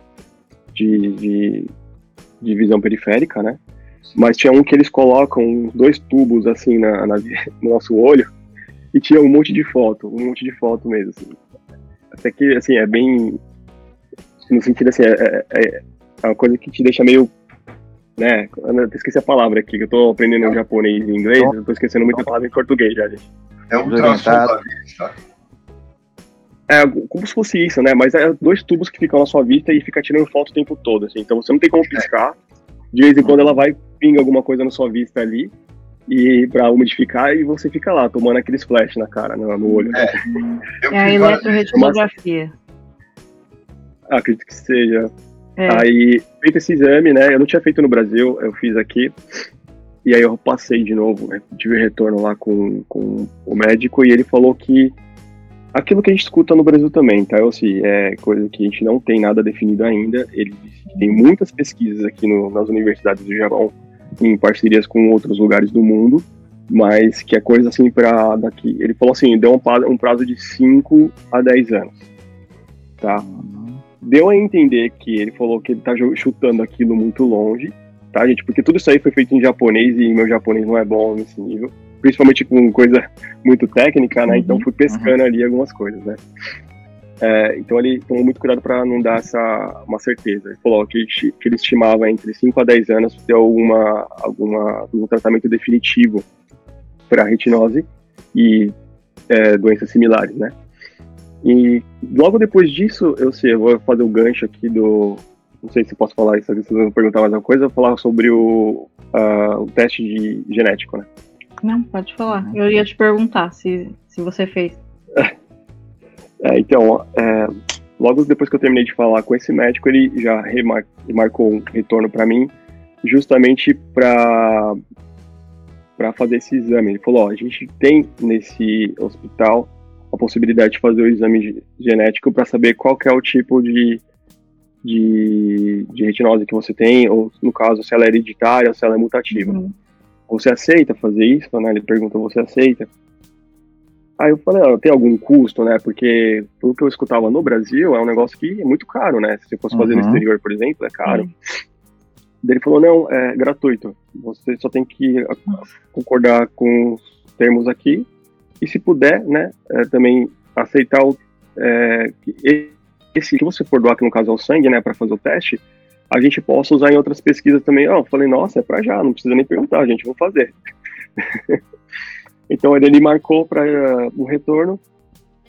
de, de, de, visão periférica, né? Mas tinha um que eles colocam dois tubos assim na, na, no nosso olho e tinha um monte de foto, um monte de foto mesmo. Assim. Até que, assim, é bem. No sentido assim, é, é, é uma coisa que te deixa meio né? Eu esqueci a palavra aqui, que eu tô aprendendo japonês e inglês, eu tô esquecendo muita palavra em português já, gente. É um da vista. É, como se fosse isso, né? Mas é dois tubos que ficam na sua vista e fica tirando foto o tempo todo, assim. Então você não tem como piscar. De vez em quando ela vai pinga alguma coisa na sua vista ali e para umidificar e você fica lá tomando aqueles flash na cara, no, no olho. É, é a eletroretinografia. Ah, acredito que seja. É. Aí, feito esse exame, né? Eu não tinha feito no Brasil, eu fiz aqui. E aí eu passei de novo, né? Tive retorno lá com, com o médico e ele falou que aquilo que a gente escuta no Brasil também, tá? Eu, assim, é coisa que a gente não tem nada definido ainda. Ele disse que tem muitas pesquisas aqui no, nas universidades do Japão, em parcerias com outros lugares do mundo, mas que é coisa assim para daqui. Ele falou assim, deu um, prazo de 5 a 10 anos, tá? Deu a entender que ele falou que ele tá chutando aquilo muito longe, tá, gente? Porque tudo isso aí foi feito em japonês e meu japonês não é bom nesse nível. Principalmente com coisa muito técnica, né? Então uhum, fui pescando uhum. ali algumas coisas, né? É, então ele tomou muito cuidado para não dar essa uma certeza. Ele falou que, que ele estimava entre 5 a 10 anos ter alguma, alguma, algum tratamento definitivo para retinose e é, doenças similares, né? E logo depois disso, eu sei, eu vou fazer o gancho aqui do, não sei se posso falar isso, se vocês vão perguntar mais uma coisa, eu vou falar sobre o, uh, o teste de genético, né? Não, pode falar. Eu ia te perguntar se, se você fez. É, então, é, logo depois que eu terminei de falar com esse médico, ele já remar, marcou um retorno para mim, justamente para para fazer esse exame. Ele falou: ó, a gente tem nesse hospital a possibilidade de fazer o exame genético para saber qual é o tipo de de, de retinose que você tem, ou no caso, se ela é hereditária ou se ela é mutativa. Uhum. Você aceita fazer isso? Né? Ele pergunta, você aceita? Aí eu falei, ah, tem algum custo, né? Porque pelo que eu escutava no Brasil, é um negócio que é muito caro, né? Se você fosse fazer no uhum. exterior, por exemplo, é caro. Uhum. Ele falou, não, é gratuito. Você só tem que concordar com os termos aqui e se puder, né, é, também aceitar o, é, esse que você for doar, que no caso é o sangue, né, para fazer o teste, a gente possa usar em outras pesquisas também. Ó, oh, falei, nossa, é para já, não precisa nem perguntar, gente, vou fazer. então ele marcou para uh, o retorno.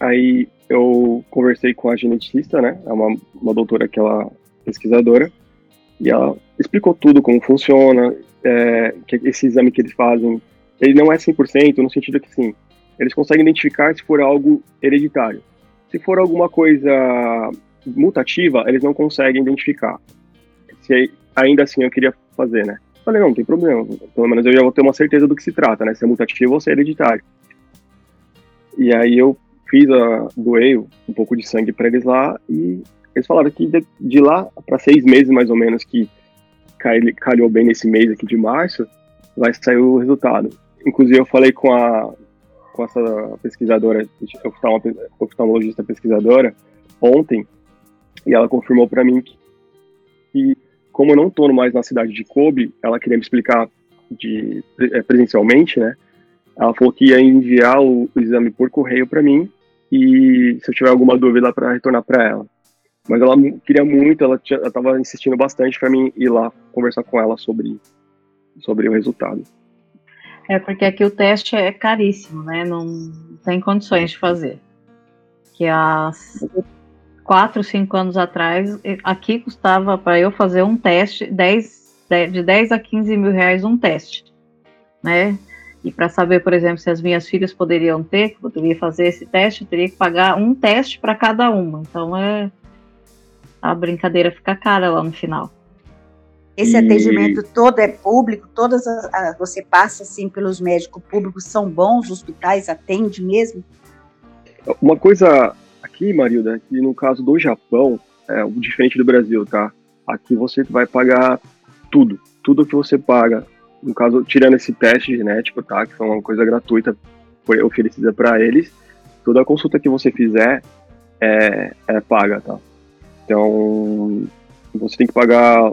Aí eu conversei com a geneticista, né, é uma, uma doutora que ela é pesquisadora, e ela explicou tudo como funciona, é, que esse exame que eles fazem, ele não é 100% no sentido que sim, eles conseguem identificar se for algo hereditário. Se for alguma coisa mutativa, eles não conseguem identificar. Se ainda assim eu queria fazer, né? Falei, não, não tem problema. Pelo menos eu já vou ter uma certeza do que se trata, né? Se é mutativo ou se é hereditário. E aí eu fiz a doei um pouco de sangue para eles lá e eles falaram que de, de lá para seis meses mais ou menos que calhou bem nesse mês aqui de março, vai sair o resultado. Inclusive, eu falei com a com essa pesquisadora, oftalmologista pesquisadora, ontem, e ela confirmou para mim que, que, como eu não estou mais na cidade de Kobe, ela queria me explicar de, é, presencialmente, né? Ela falou que ia enviar o, o exame por correio para mim e se eu tiver alguma dúvida para retornar para ela. Mas ela queria muito, ela estava insistindo bastante para mim ir lá conversar com ela sobre, sobre o resultado. É, porque aqui o teste é caríssimo, né? Não tem condições de fazer. Que as 4, 5 anos atrás, aqui custava para eu fazer um teste 10, de 10 a 15 mil reais um teste, né? E para saber, por exemplo, se as minhas filhas poderiam ter, que eu poderia fazer esse teste, eu teria que pagar um teste para cada uma. Então é a brincadeira fica cara lá no final. Esse e... atendimento todo é público, todas as, a, você passa assim pelos médicos públicos, são bons, os hospitais atendem mesmo? Uma coisa aqui, Marilda, que no caso do Japão, é diferente do Brasil, tá? Aqui você vai pagar tudo, tudo que você paga. No caso, tirando esse teste genético, tá? Que foi uma coisa gratuita, foi oferecida para eles. Toda consulta que você fizer é, é paga, tá? Então, você tem que pagar,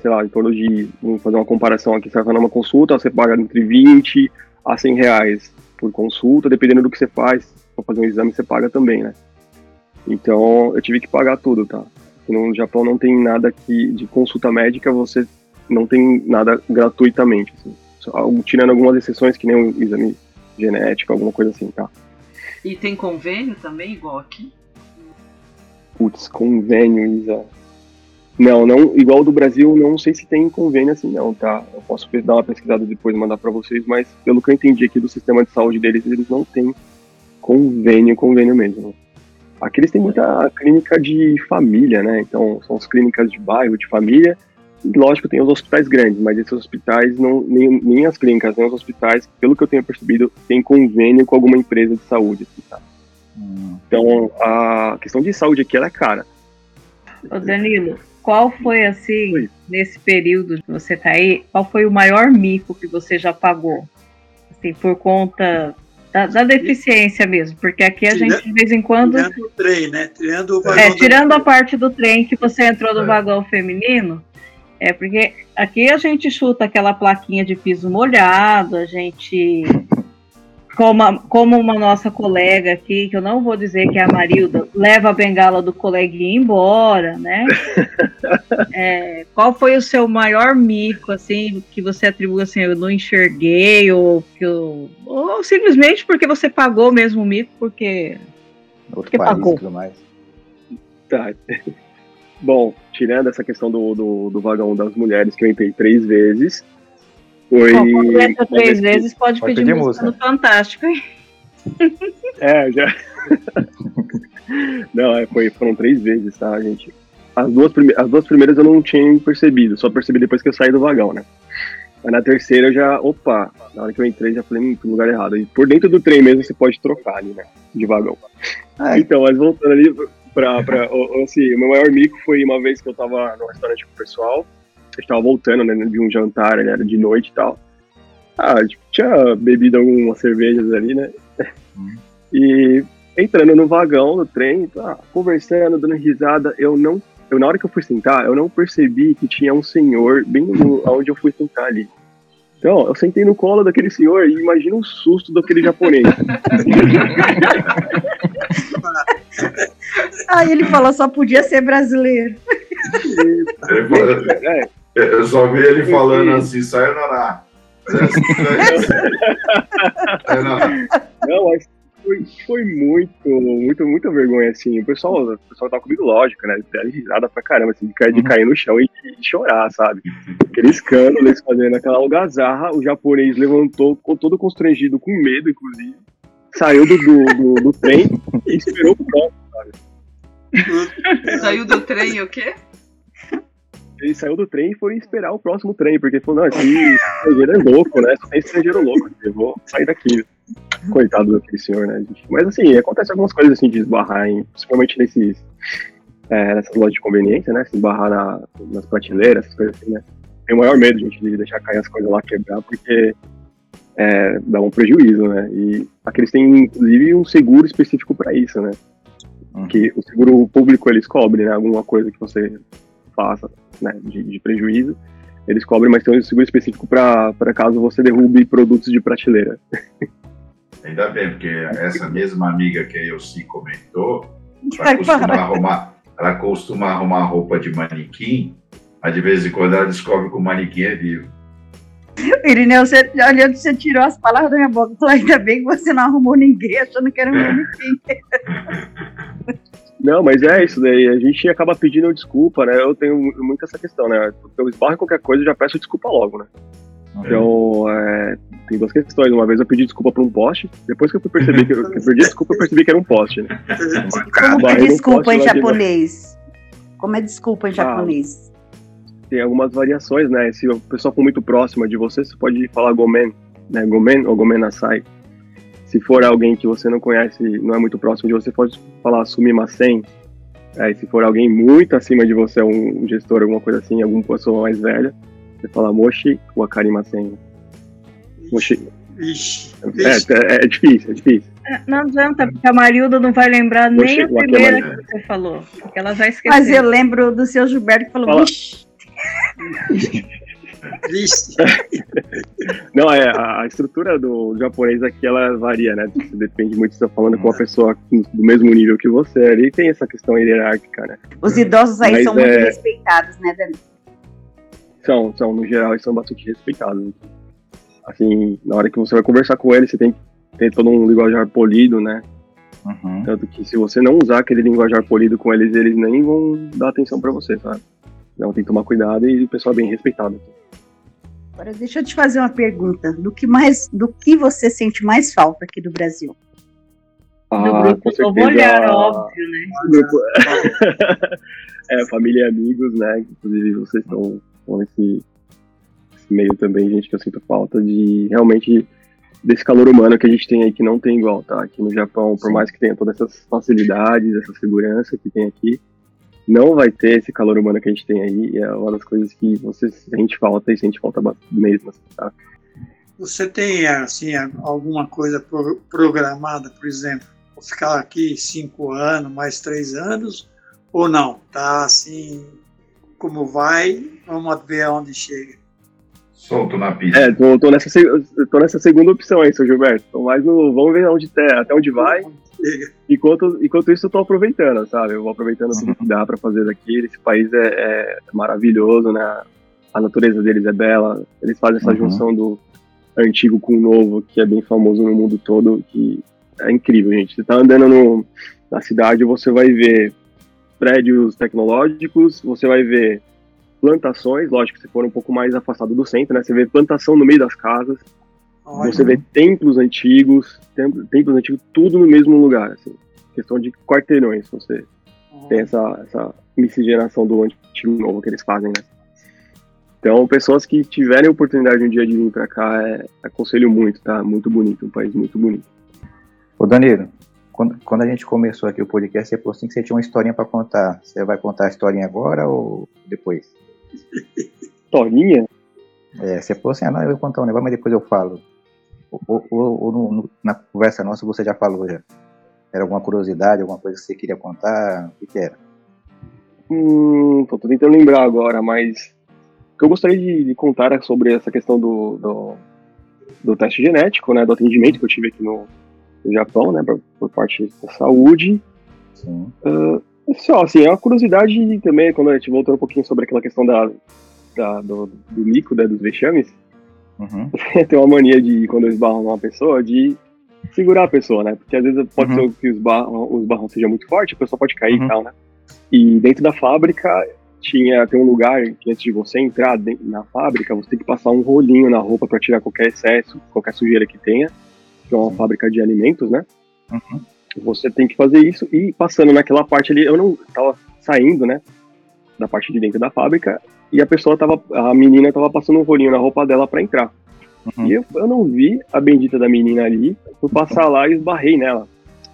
sei lá, em torno de, vamos fazer uma comparação aqui, você vai fazer uma consulta, você paga entre 20 a 100 reais por consulta, dependendo do que você faz, para fazer um exame você paga também, né? Então, eu tive que pagar tudo, tá? No Japão não tem nada que, de consulta médica, você não tem nada gratuitamente, assim. Só, tirando algumas exceções, que nem um exame genético, alguma coisa assim, tá? E tem convênio também, igual aqui? Putz, convênio, Isa. Não, não, igual do Brasil, não sei se tem convênio assim não, tá? Eu posso dar uma pesquisada depois e mandar para vocês, mas pelo que eu entendi aqui do sistema de saúde deles, eles não têm convênio, convênio mesmo. Aqui eles têm muita clínica de família, né? Então, são as clínicas de bairro, de família, e lógico, tem os hospitais grandes, mas esses hospitais, não, nem, nem as clínicas, nem os hospitais, pelo que eu tenho percebido, tem convênio com alguma empresa de saúde, assim, tá? Então, a questão de saúde aqui ela é cara. Ô Danilo, qual foi assim, foi. nesse período que você tá aí, qual foi o maior mico que você já pagou? Assim, por conta da, da deficiência mesmo, porque aqui a Tirando, gente de vez em quando. Tirando o trem, né? Tirando o. É, tirando a parte do trem que você entrou no é. vagão feminino, é porque aqui a gente chuta aquela plaquinha de piso molhado, a gente como, a, como uma nossa colega aqui, que eu não vou dizer que é a Marilda, leva a bengala do coleguinha embora, né? é, qual foi o seu maior mico, assim, que você atribui assim, eu não enxerguei, ou que eu, ou simplesmente porque você pagou mesmo o mico, porque, Outro porque pagou. mais. Tá. Bom, tirando essa questão do, do, do vagão das mulheres, que eu entrei três vezes, foi. entra três vezes, pode, pode pedir, pedir música, música no Fantástico, hein? É, já. não, é, foi, foram três vezes, tá, gente? As duas, prime... As duas primeiras eu não tinha percebido, só percebi depois que eu saí do vagão, né? Mas na terceira eu já, opa, na hora que eu entrei já falei, hum, no lugar errado. E por dentro do trem mesmo você pode trocar ali, né? De vagão. Ah, então, mas voltando ali pra. pra assim, o meu maior mico foi uma vez que eu tava no restaurante com o pessoal a gente tava voltando, né, de um jantar, né, era de noite e tal. Ah, tipo, tinha bebido algumas cervejas ali, né? Hum. E entrando no vagão do trem, tá, conversando, dando risada, eu não, eu na hora que eu fui sentar, eu não percebi que tinha um senhor bem no, onde eu fui sentar ali. Então, eu sentei no colo daquele senhor e imagina o susto daquele japonês. Aí ele falou, só podia ser brasileiro. é, eu só vi ele falando assim, sayonara. Não, mas foi, foi muito, muito, muita vergonha, assim. O pessoal, o pessoal tá comigo, lógico, né? Deram risada pra caramba, assim, de cair, de cair no chão e de chorar, sabe? Aquele escândalo, eles fazendo aquela algazarra, o japonês levantou, ficou todo constrangido, com medo, inclusive. Saiu do, do, do, do trem e esperou o próximo, sabe? Saiu do trem o quê? Ele saiu do trem e foi esperar o próximo trem, porque falou, não, esse estrangeiro é louco, né? Só tem estrangeiro louco, eu vou sair daqui. Coitado daquele senhor, né, gente? Mas assim, acontece algumas coisas assim de esbarrar em, principalmente nesses, é, nessas lojas de conveniência, né? Se esbarrar na, nas prateleiras, essas coisas assim, né? tenho o maior medo, gente, de deixar cair as coisas lá, quebrar, porque é, dá um prejuízo, né? E aqui eles têm, inclusive, um seguro específico para isso, né? Uhum. Que o seguro público eles cobrem, né? Alguma coisa que você faça, né? De, de prejuízo, eles cobrem, mas tem um seguro específico para caso você derrube produtos de prateleira. Ainda bem, porque essa mesma amiga que a Elci comentou, ela costuma arrumar, ela costuma arrumar roupa de manequim, mas de vez em quando ela descobre que o manequim é vivo. Irineu, você, olhando, você tirou as palavras da minha boca. Falou, ainda bem que você não arrumou ninguém, achando que era um manequim. Não, mas é isso daí. A gente acaba pedindo desculpa, né? Eu tenho muito essa questão, né? Eu esbarro em qualquer coisa, eu já peço desculpa logo, né? Então, é, tem duas questões. Uma vez eu pedi desculpa por um poste, depois que eu percebi que eu, que eu perdi desculpa, eu percebi que era um poste, né? Como é desculpa em japonês? Como é desculpa em ah, japonês? Tem algumas variações, né? Se o pessoal for muito próxima de você, você pode falar gomen, né? Gomen ou gomen nasai. Se for alguém que você não conhece, não é muito próximo de você, pode falar sumimasen. É, se for alguém muito acima de você, um gestor, alguma coisa assim, alguma pessoa mais velha, você fala Moshi Wakarimasen. Moshi. Ixi, é, é, é, difícil, é difícil. É, não adianta, porque a Marilda não vai lembrar Moshi, nem a primeira que você falou, porque ela já esqueceu. Mas eu lembro do seu Gilberto que falou, Ixi. Não, é, a estrutura do japonês aqui, ela varia, né? Depende muito se você tá falando com uma pessoa do mesmo nível que você, ali tem essa questão hierárquica, né? Os idosos aí Mas são é... muito respeitados, né, Dani? São, são, no geral, eles são bastante respeitados. Assim, na hora que você vai conversar com eles, você tem que ter todo um linguajar polido, né? Uhum. Tanto que se você não usar aquele linguajar polido com eles, eles nem vão dar atenção para você, sabe? Então tem que tomar cuidado e o pessoal é bem respeitado. Agora deixa eu te fazer uma pergunta. Do que mais, do que você sente mais falta aqui do Brasil? Ah, do grupo com certeza, olhar, óbvio, né? Grupo... é, família e amigos, né? Inclusive vocês estão nesse, nesse meio também, gente, que eu sinto falta de realmente desse calor humano que a gente tem aí que não tem igual, tá? Aqui no Japão, por mais que tenha todas essas facilidades, essa segurança que tem aqui, não vai ter esse calor humano que a gente tem aí. E é uma das coisas que você sente falta e sente falta mesmo, assim, tá? Você tem, assim, alguma coisa programada, por exemplo, vou ficar aqui cinco anos, mais três anos, ou não? Tá assim, como vai, vamos ver aonde chega. Solto na pista. É, tô, tô, nessa, tô nessa segunda opção aí, seu Gilberto. Tô mais no. Vamos ver onde até onde vai. Enquanto, enquanto isso, eu tô aproveitando, sabe? Eu vou aproveitando uhum. tudo que dá para fazer daqui. Esse país é, é, maravilhoso, né? A natureza deles é bela. Eles fazem essa uhum. junção do antigo com o novo, que é bem famoso no mundo todo, que é incrível, gente. Você tá andando no, na cidade, você vai ver prédios tecnológicos, você vai ver plantações, lógico, se for um pouco mais afastado do centro, né? Você vê plantação no meio das casas, Olha. você vê templos antigos, templos, templos antigos, tudo no mesmo lugar, assim. Questão de quarteirões, você Olha. tem essa, essa miscigenação do antigo novo que eles fazem, né? Então, pessoas que tiverem oportunidade um dia de vir para cá, é, aconselho muito, tá? Muito bonito, um país muito bonito. Ô Danilo, quando, quando a gente começou aqui o podcast, você falou assim que você tinha uma historinha para contar. Você vai contar a historinha agora ou depois? Historinha? É, você falou assim, ah, não, eu vou contar um negócio, mas depois eu falo. Ou, ou, ou no, na conversa nossa você já falou já? Era alguma curiosidade, alguma coisa que você queria contar? O que, que era? Hum, tô tentando lembrar agora, mas o que eu gostaria de, de contar é sobre essa questão do, do, do, teste genético, né, do atendimento que eu tive aqui no, no Japão, né, por, por parte da saúde. Sim. Uh, só, assim, é uma curiosidade também, quando a gente voltou um pouquinho sobre aquela questão da, da do, do mico, né, dos vexames, uhum. tem uma mania de, quando eles barram uma pessoa, de segurar a pessoa, né? Porque às vezes pode uhum. ser que os, os barrão sejam muito fortes, a pessoa pode cair uhum. e tal, né? E dentro da fábrica tinha tem um lugar que antes de você entrar na fábrica, você tem que passar um rolinho na roupa para tirar qualquer excesso, qualquer sujeira que tenha, que é uma Sim. fábrica de alimentos, né? Uhum. Você tem que fazer isso e passando naquela parte ali, eu não tava saindo, né? Da parte de dentro da fábrica e a pessoa tava, a menina tava passando um rolinho na roupa dela para entrar. Uhum. E eu, eu não vi a bendita da menina ali, fui passar lá e esbarrei nela.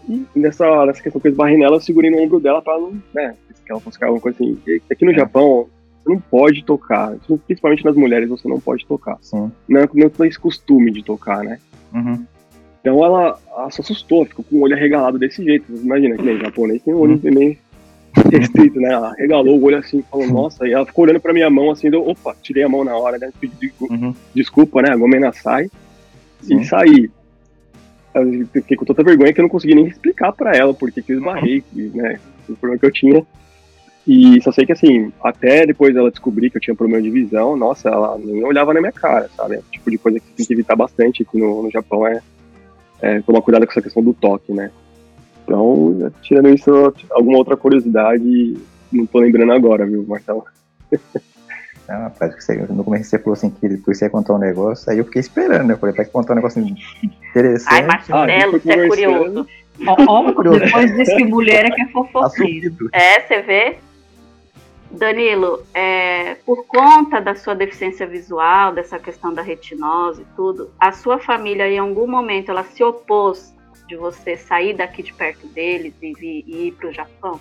E nessa, nessa questão que eu esbarrei nela, eu segurei no ombro dela pra não, né, que ela fosse alguma coisa assim. Aqui no é. Japão, você não pode tocar. Principalmente nas mulheres, você não pode tocar. Sim. Não, não tem esse costume de tocar, né? Uhum. Então ela, ela se assustou, ficou com o olho arregalado desse jeito. Você imagina que nem japonês tem o olho uhum. meio restrito, né? Ela regalou o olho assim, falou, nossa, e ela ficou olhando pra minha mão assim, deu, opa, tirei a mão na hora, né? Pedi uhum. desculpa, né? A gomena sai Sim. e saí. Eu fiquei com tanta vergonha que eu não consegui nem explicar pra ela porque que eu esbarrei, né? O problema que eu tinha. E só sei que assim, até depois ela descobrir que eu tinha problema de visão, nossa, ela nem olhava na minha cara, sabe? É o tipo de coisa que você tem que evitar bastante aqui no, no Japão é, é tomar cuidado com essa questão do toque, né? Então, tirando isso, alguma outra curiosidade, não tô lembrando agora, viu, Marcelo? Não, rapaz, você, no começo você falou assim que depois você ia contar um negócio, aí eu fiquei esperando, né? Eu falei, vai contar um negócio interessante. Ai, Marcelo, ah, você é curioso. Ó, oh, depois diz que mulher é que é fofoqueiro. É, você vê? Danilo, é, por conta da sua deficiência visual, dessa questão da retinose e tudo, a sua família em algum momento ela se opôs de você sair daqui de perto deles e, vir, e ir para o Japão?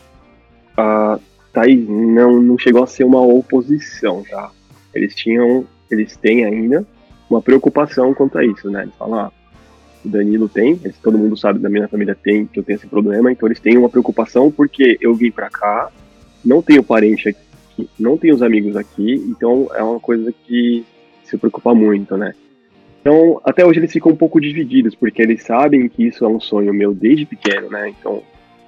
Ah, Thaís, não, não chegou a ser uma oposição, tá? Eles tinham, eles têm ainda uma preocupação quanto a isso, né? Eles falam, ah, o Danilo tem, todo mundo sabe da minha família tem que eu tenho esse problema, então eles têm uma preocupação porque eu vim para cá não tenho parente aqui, não tenho os amigos aqui, então é uma coisa que se preocupa muito, né? Então, até hoje eles ficam um pouco divididos, porque eles sabem que isso é um sonho meu desde pequeno, né? Então,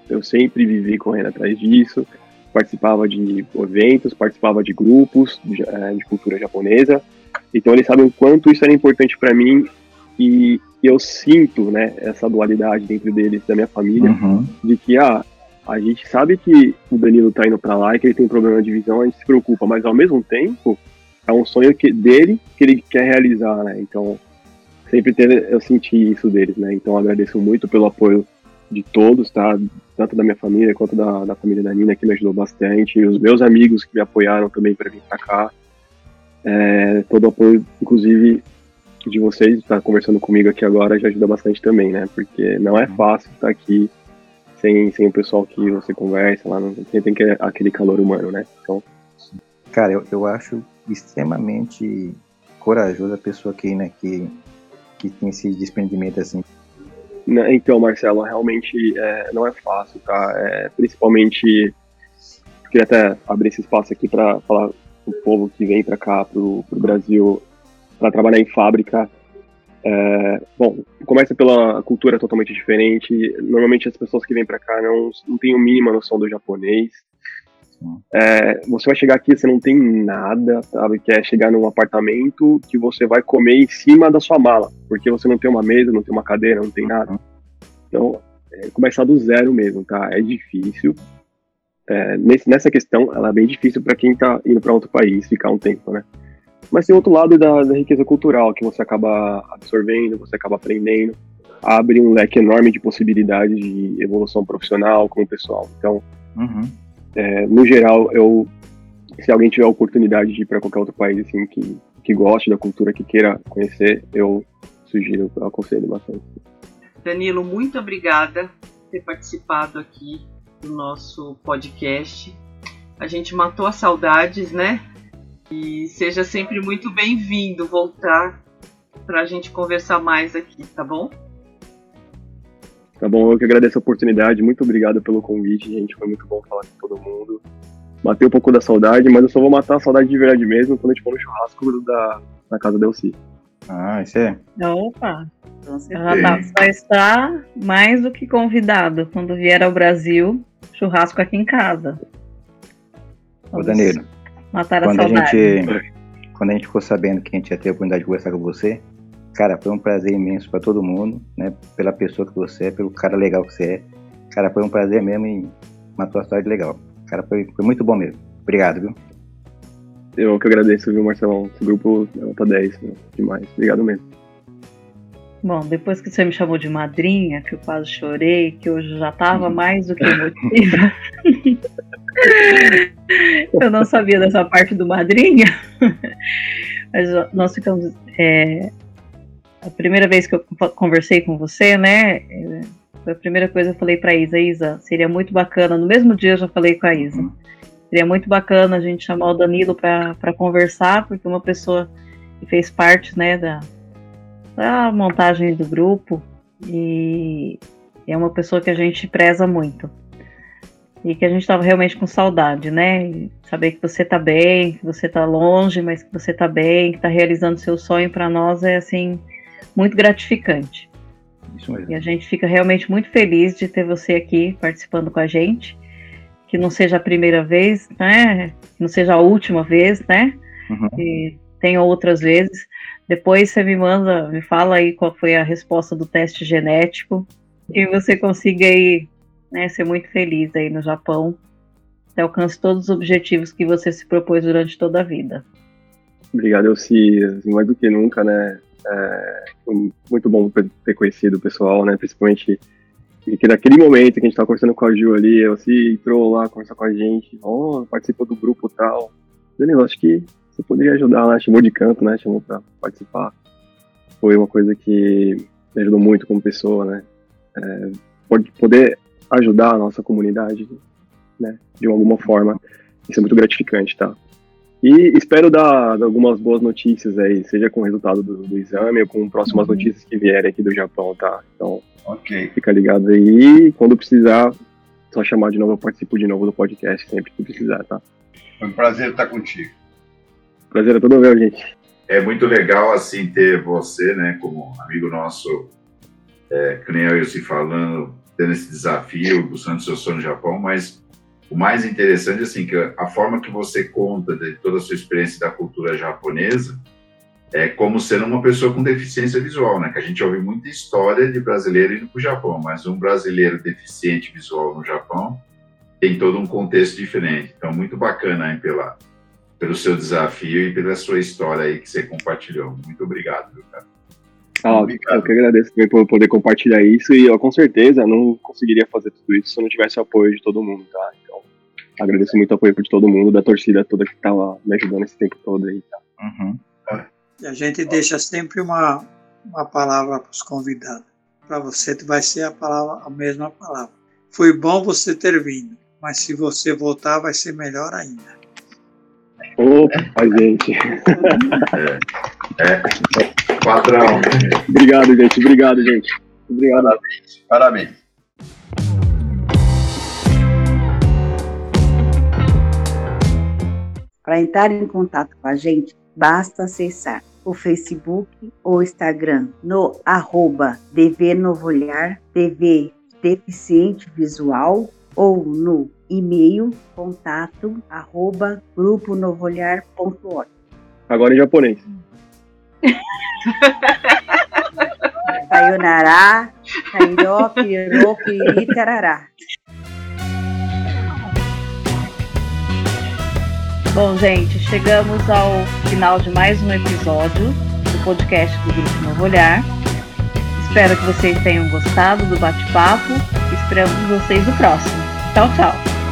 eu sempre vivi correndo atrás disso, participava de eventos, participava de grupos de, é, de cultura japonesa, então eles sabem o quanto isso era importante para mim e eu sinto, né, essa dualidade dentro deles, da minha família, uhum. de que, ah, a gente sabe que o Danilo tá indo para lá e que ele tem problema de visão, a gente se preocupa, mas ao mesmo tempo é um sonho que, dele que ele quer realizar, né? Então, sempre ter, eu senti isso deles, né? Então, agradeço muito pelo apoio de todos, tá? Tanto da minha família quanto da, da família da Nina, que me ajudou bastante, e os meus amigos que me apoiaram também para vir para cá. É, todo o apoio, inclusive, de vocês, estar tá conversando comigo aqui agora, já ajuda bastante também, né? Porque não é fácil estar aqui sem, sem o pessoal que você conversa lá, não tem, tem que, aquele calor humano, né? Então. Cara, eu, eu acho extremamente corajoso a pessoa que, né, que, que tem esse desprendimento assim. Então, Marcelo, realmente é, não é fácil, tá? É, principalmente, queria até abrir esse espaço aqui para falar o povo que vem para cá, pro, pro Brasil, para trabalhar em fábrica é, bom, começa pela cultura totalmente diferente. Normalmente as pessoas que vêm para cá não, não têm a mínima noção do japonês. É, você vai chegar aqui, você não tem nada, sabe? Quer é chegar num apartamento que você vai comer em cima da sua mala, porque você não tem uma mesa, não tem uma cadeira, não tem nada. Então, é, começar do zero mesmo, tá? É difícil. É, nesse, nessa questão, ela é bem difícil para quem tá indo para outro país ficar um tempo, né? Mas tem outro lado da, da riqueza cultural que você acaba absorvendo, você acaba aprendendo, abre um leque enorme de possibilidades de evolução profissional como pessoal. Então, uhum. É, no geral, eu se alguém tiver a oportunidade de ir para qualquer outro país assim que, que goste da cultura, que queira conhecer, eu sugiro, eu aconselho bastante. Danilo, muito obrigada por ter participado aqui do nosso podcast. A gente matou as saudades, né? E seja sempre muito bem-vindo voltar para a gente conversar mais aqui, tá bom? Tá bom, eu que agradeço a oportunidade. Muito obrigado pelo convite, gente. Foi muito bom falar com todo mundo. Matei um pouco da saudade, mas eu só vou matar a saudade de verdade mesmo quando a gente for no churrasco da, da casa da Elci. Ah, isso é. Opa! Já tá, vai estar mais do que convidado quando vier ao Brasil, churrasco aqui em casa. Ô, Danilo, Matar a quando saudade. A gente, quando a gente ficou sabendo que a gente ia ter a oportunidade de conversar com você, cara, foi um prazer imenso para todo mundo, né? Pela pessoa que você é, pelo cara legal que você é. Cara, foi um prazer mesmo e matou a história legal. Cara, foi, foi muito bom mesmo. Obrigado, viu? Eu que agradeço, viu, Marcelão? Esse grupo é nota 10, né? demais. Obrigado mesmo. Bom, depois que você me chamou de madrinha, que eu quase chorei, que hoje já estava mais do que emotiva. eu não sabia dessa parte do madrinha. Mas nós ficamos. É, a primeira vez que eu conversei com você, né? É, foi a primeira coisa que eu falei para Isa, Isa, seria muito bacana. No mesmo dia eu já falei com a Isa. Seria muito bacana a gente chamar o Danilo para conversar, porque uma pessoa que fez parte né, da, da montagem do grupo e é uma pessoa que a gente preza muito. E que a gente estava realmente com saudade, né? E saber que você está bem, que você está longe, mas que você está bem, que está realizando seu sonho para nós é assim muito gratificante. E a gente fica realmente muito feliz de ter você aqui participando com a gente. Que não seja a primeira vez, né? Que não seja a última vez, né? Uhum. E tem outras vezes. Depois você me manda, me fala aí qual foi a resposta do teste genético. E você consiga aí, né, ser muito feliz aí no Japão. E alcance todos os objetivos que você se propôs durante toda a vida. Obrigado, Elci. Mais do que nunca, né? É, muito bom ter conhecido o pessoal, né? Principalmente que naquele momento que a gente estava conversando com a Ju ali, você entrou lá conversar com a gente, oh, participou do grupo tal. Danilo, acho que você poderia ajudar lá, chamou de canto, né? Chamou para participar. Foi uma coisa que me ajudou muito como pessoa, né? É, pode poder ajudar a nossa comunidade, né? De alguma forma. Isso é muito gratificante, tá? E espero dar, algumas boas notícias aí, seja com o resultado do, do exame ou com próximas uhum. notícias que vierem aqui do Japão, tá? Então, okay. fica ligado aí. Quando precisar, só chamar de novo, eu participo de novo do podcast sempre que precisar, tá? Foi um prazer estar contigo. Prazer é todo meu, gente. É muito legal, assim, ter você, né, como amigo nosso, é, que nem eu se falando, tendo esse desafio, buscando seu sonho no Japão, mas o mais interessante assim que a forma que você conta de toda a sua experiência da cultura japonesa é como sendo uma pessoa com deficiência visual, né? Que a gente ouve muita história de brasileiro indo para o Japão, mas um brasileiro deficiente visual no Japão tem todo um contexto diferente. Então, muito bacana hein, pela, pelo seu desafio e pela sua história aí que você compartilhou. Muito obrigado, viu, cara. Ah, eu que agradeço também por poder compartilhar isso e eu com certeza não conseguiria fazer tudo isso se não tivesse o apoio de todo mundo, tá? Agradeço muito o apoio de todo mundo, da torcida toda que estava me ajudando esse tempo todo aí. Tá? Uhum. E a gente deixa sempre uma, uma palavra para os convidados. Para você vai ser a palavra, a mesma palavra. Foi bom você ter vindo, mas se você voltar vai ser melhor ainda. Opa, gente. É, é. Patrão. Obrigado, gente. Obrigado, gente. Obrigado. Parabéns. Parabéns. Para entrar em contato com a gente, basta acessar o Facebook ou Instagram no arroba DV Novo Olhar, TV Deficiente Visual ou no e-mail contato arroba gruponovoolhar.org. Agora em japonês. Sayonara, Kairo, Piro, Kiri, Tarará. Bom, gente, chegamos ao final de mais um episódio do podcast do Grupo Novo Olhar. Espero que vocês tenham gostado do bate-papo. Esperamos vocês no próximo. Tchau, tchau.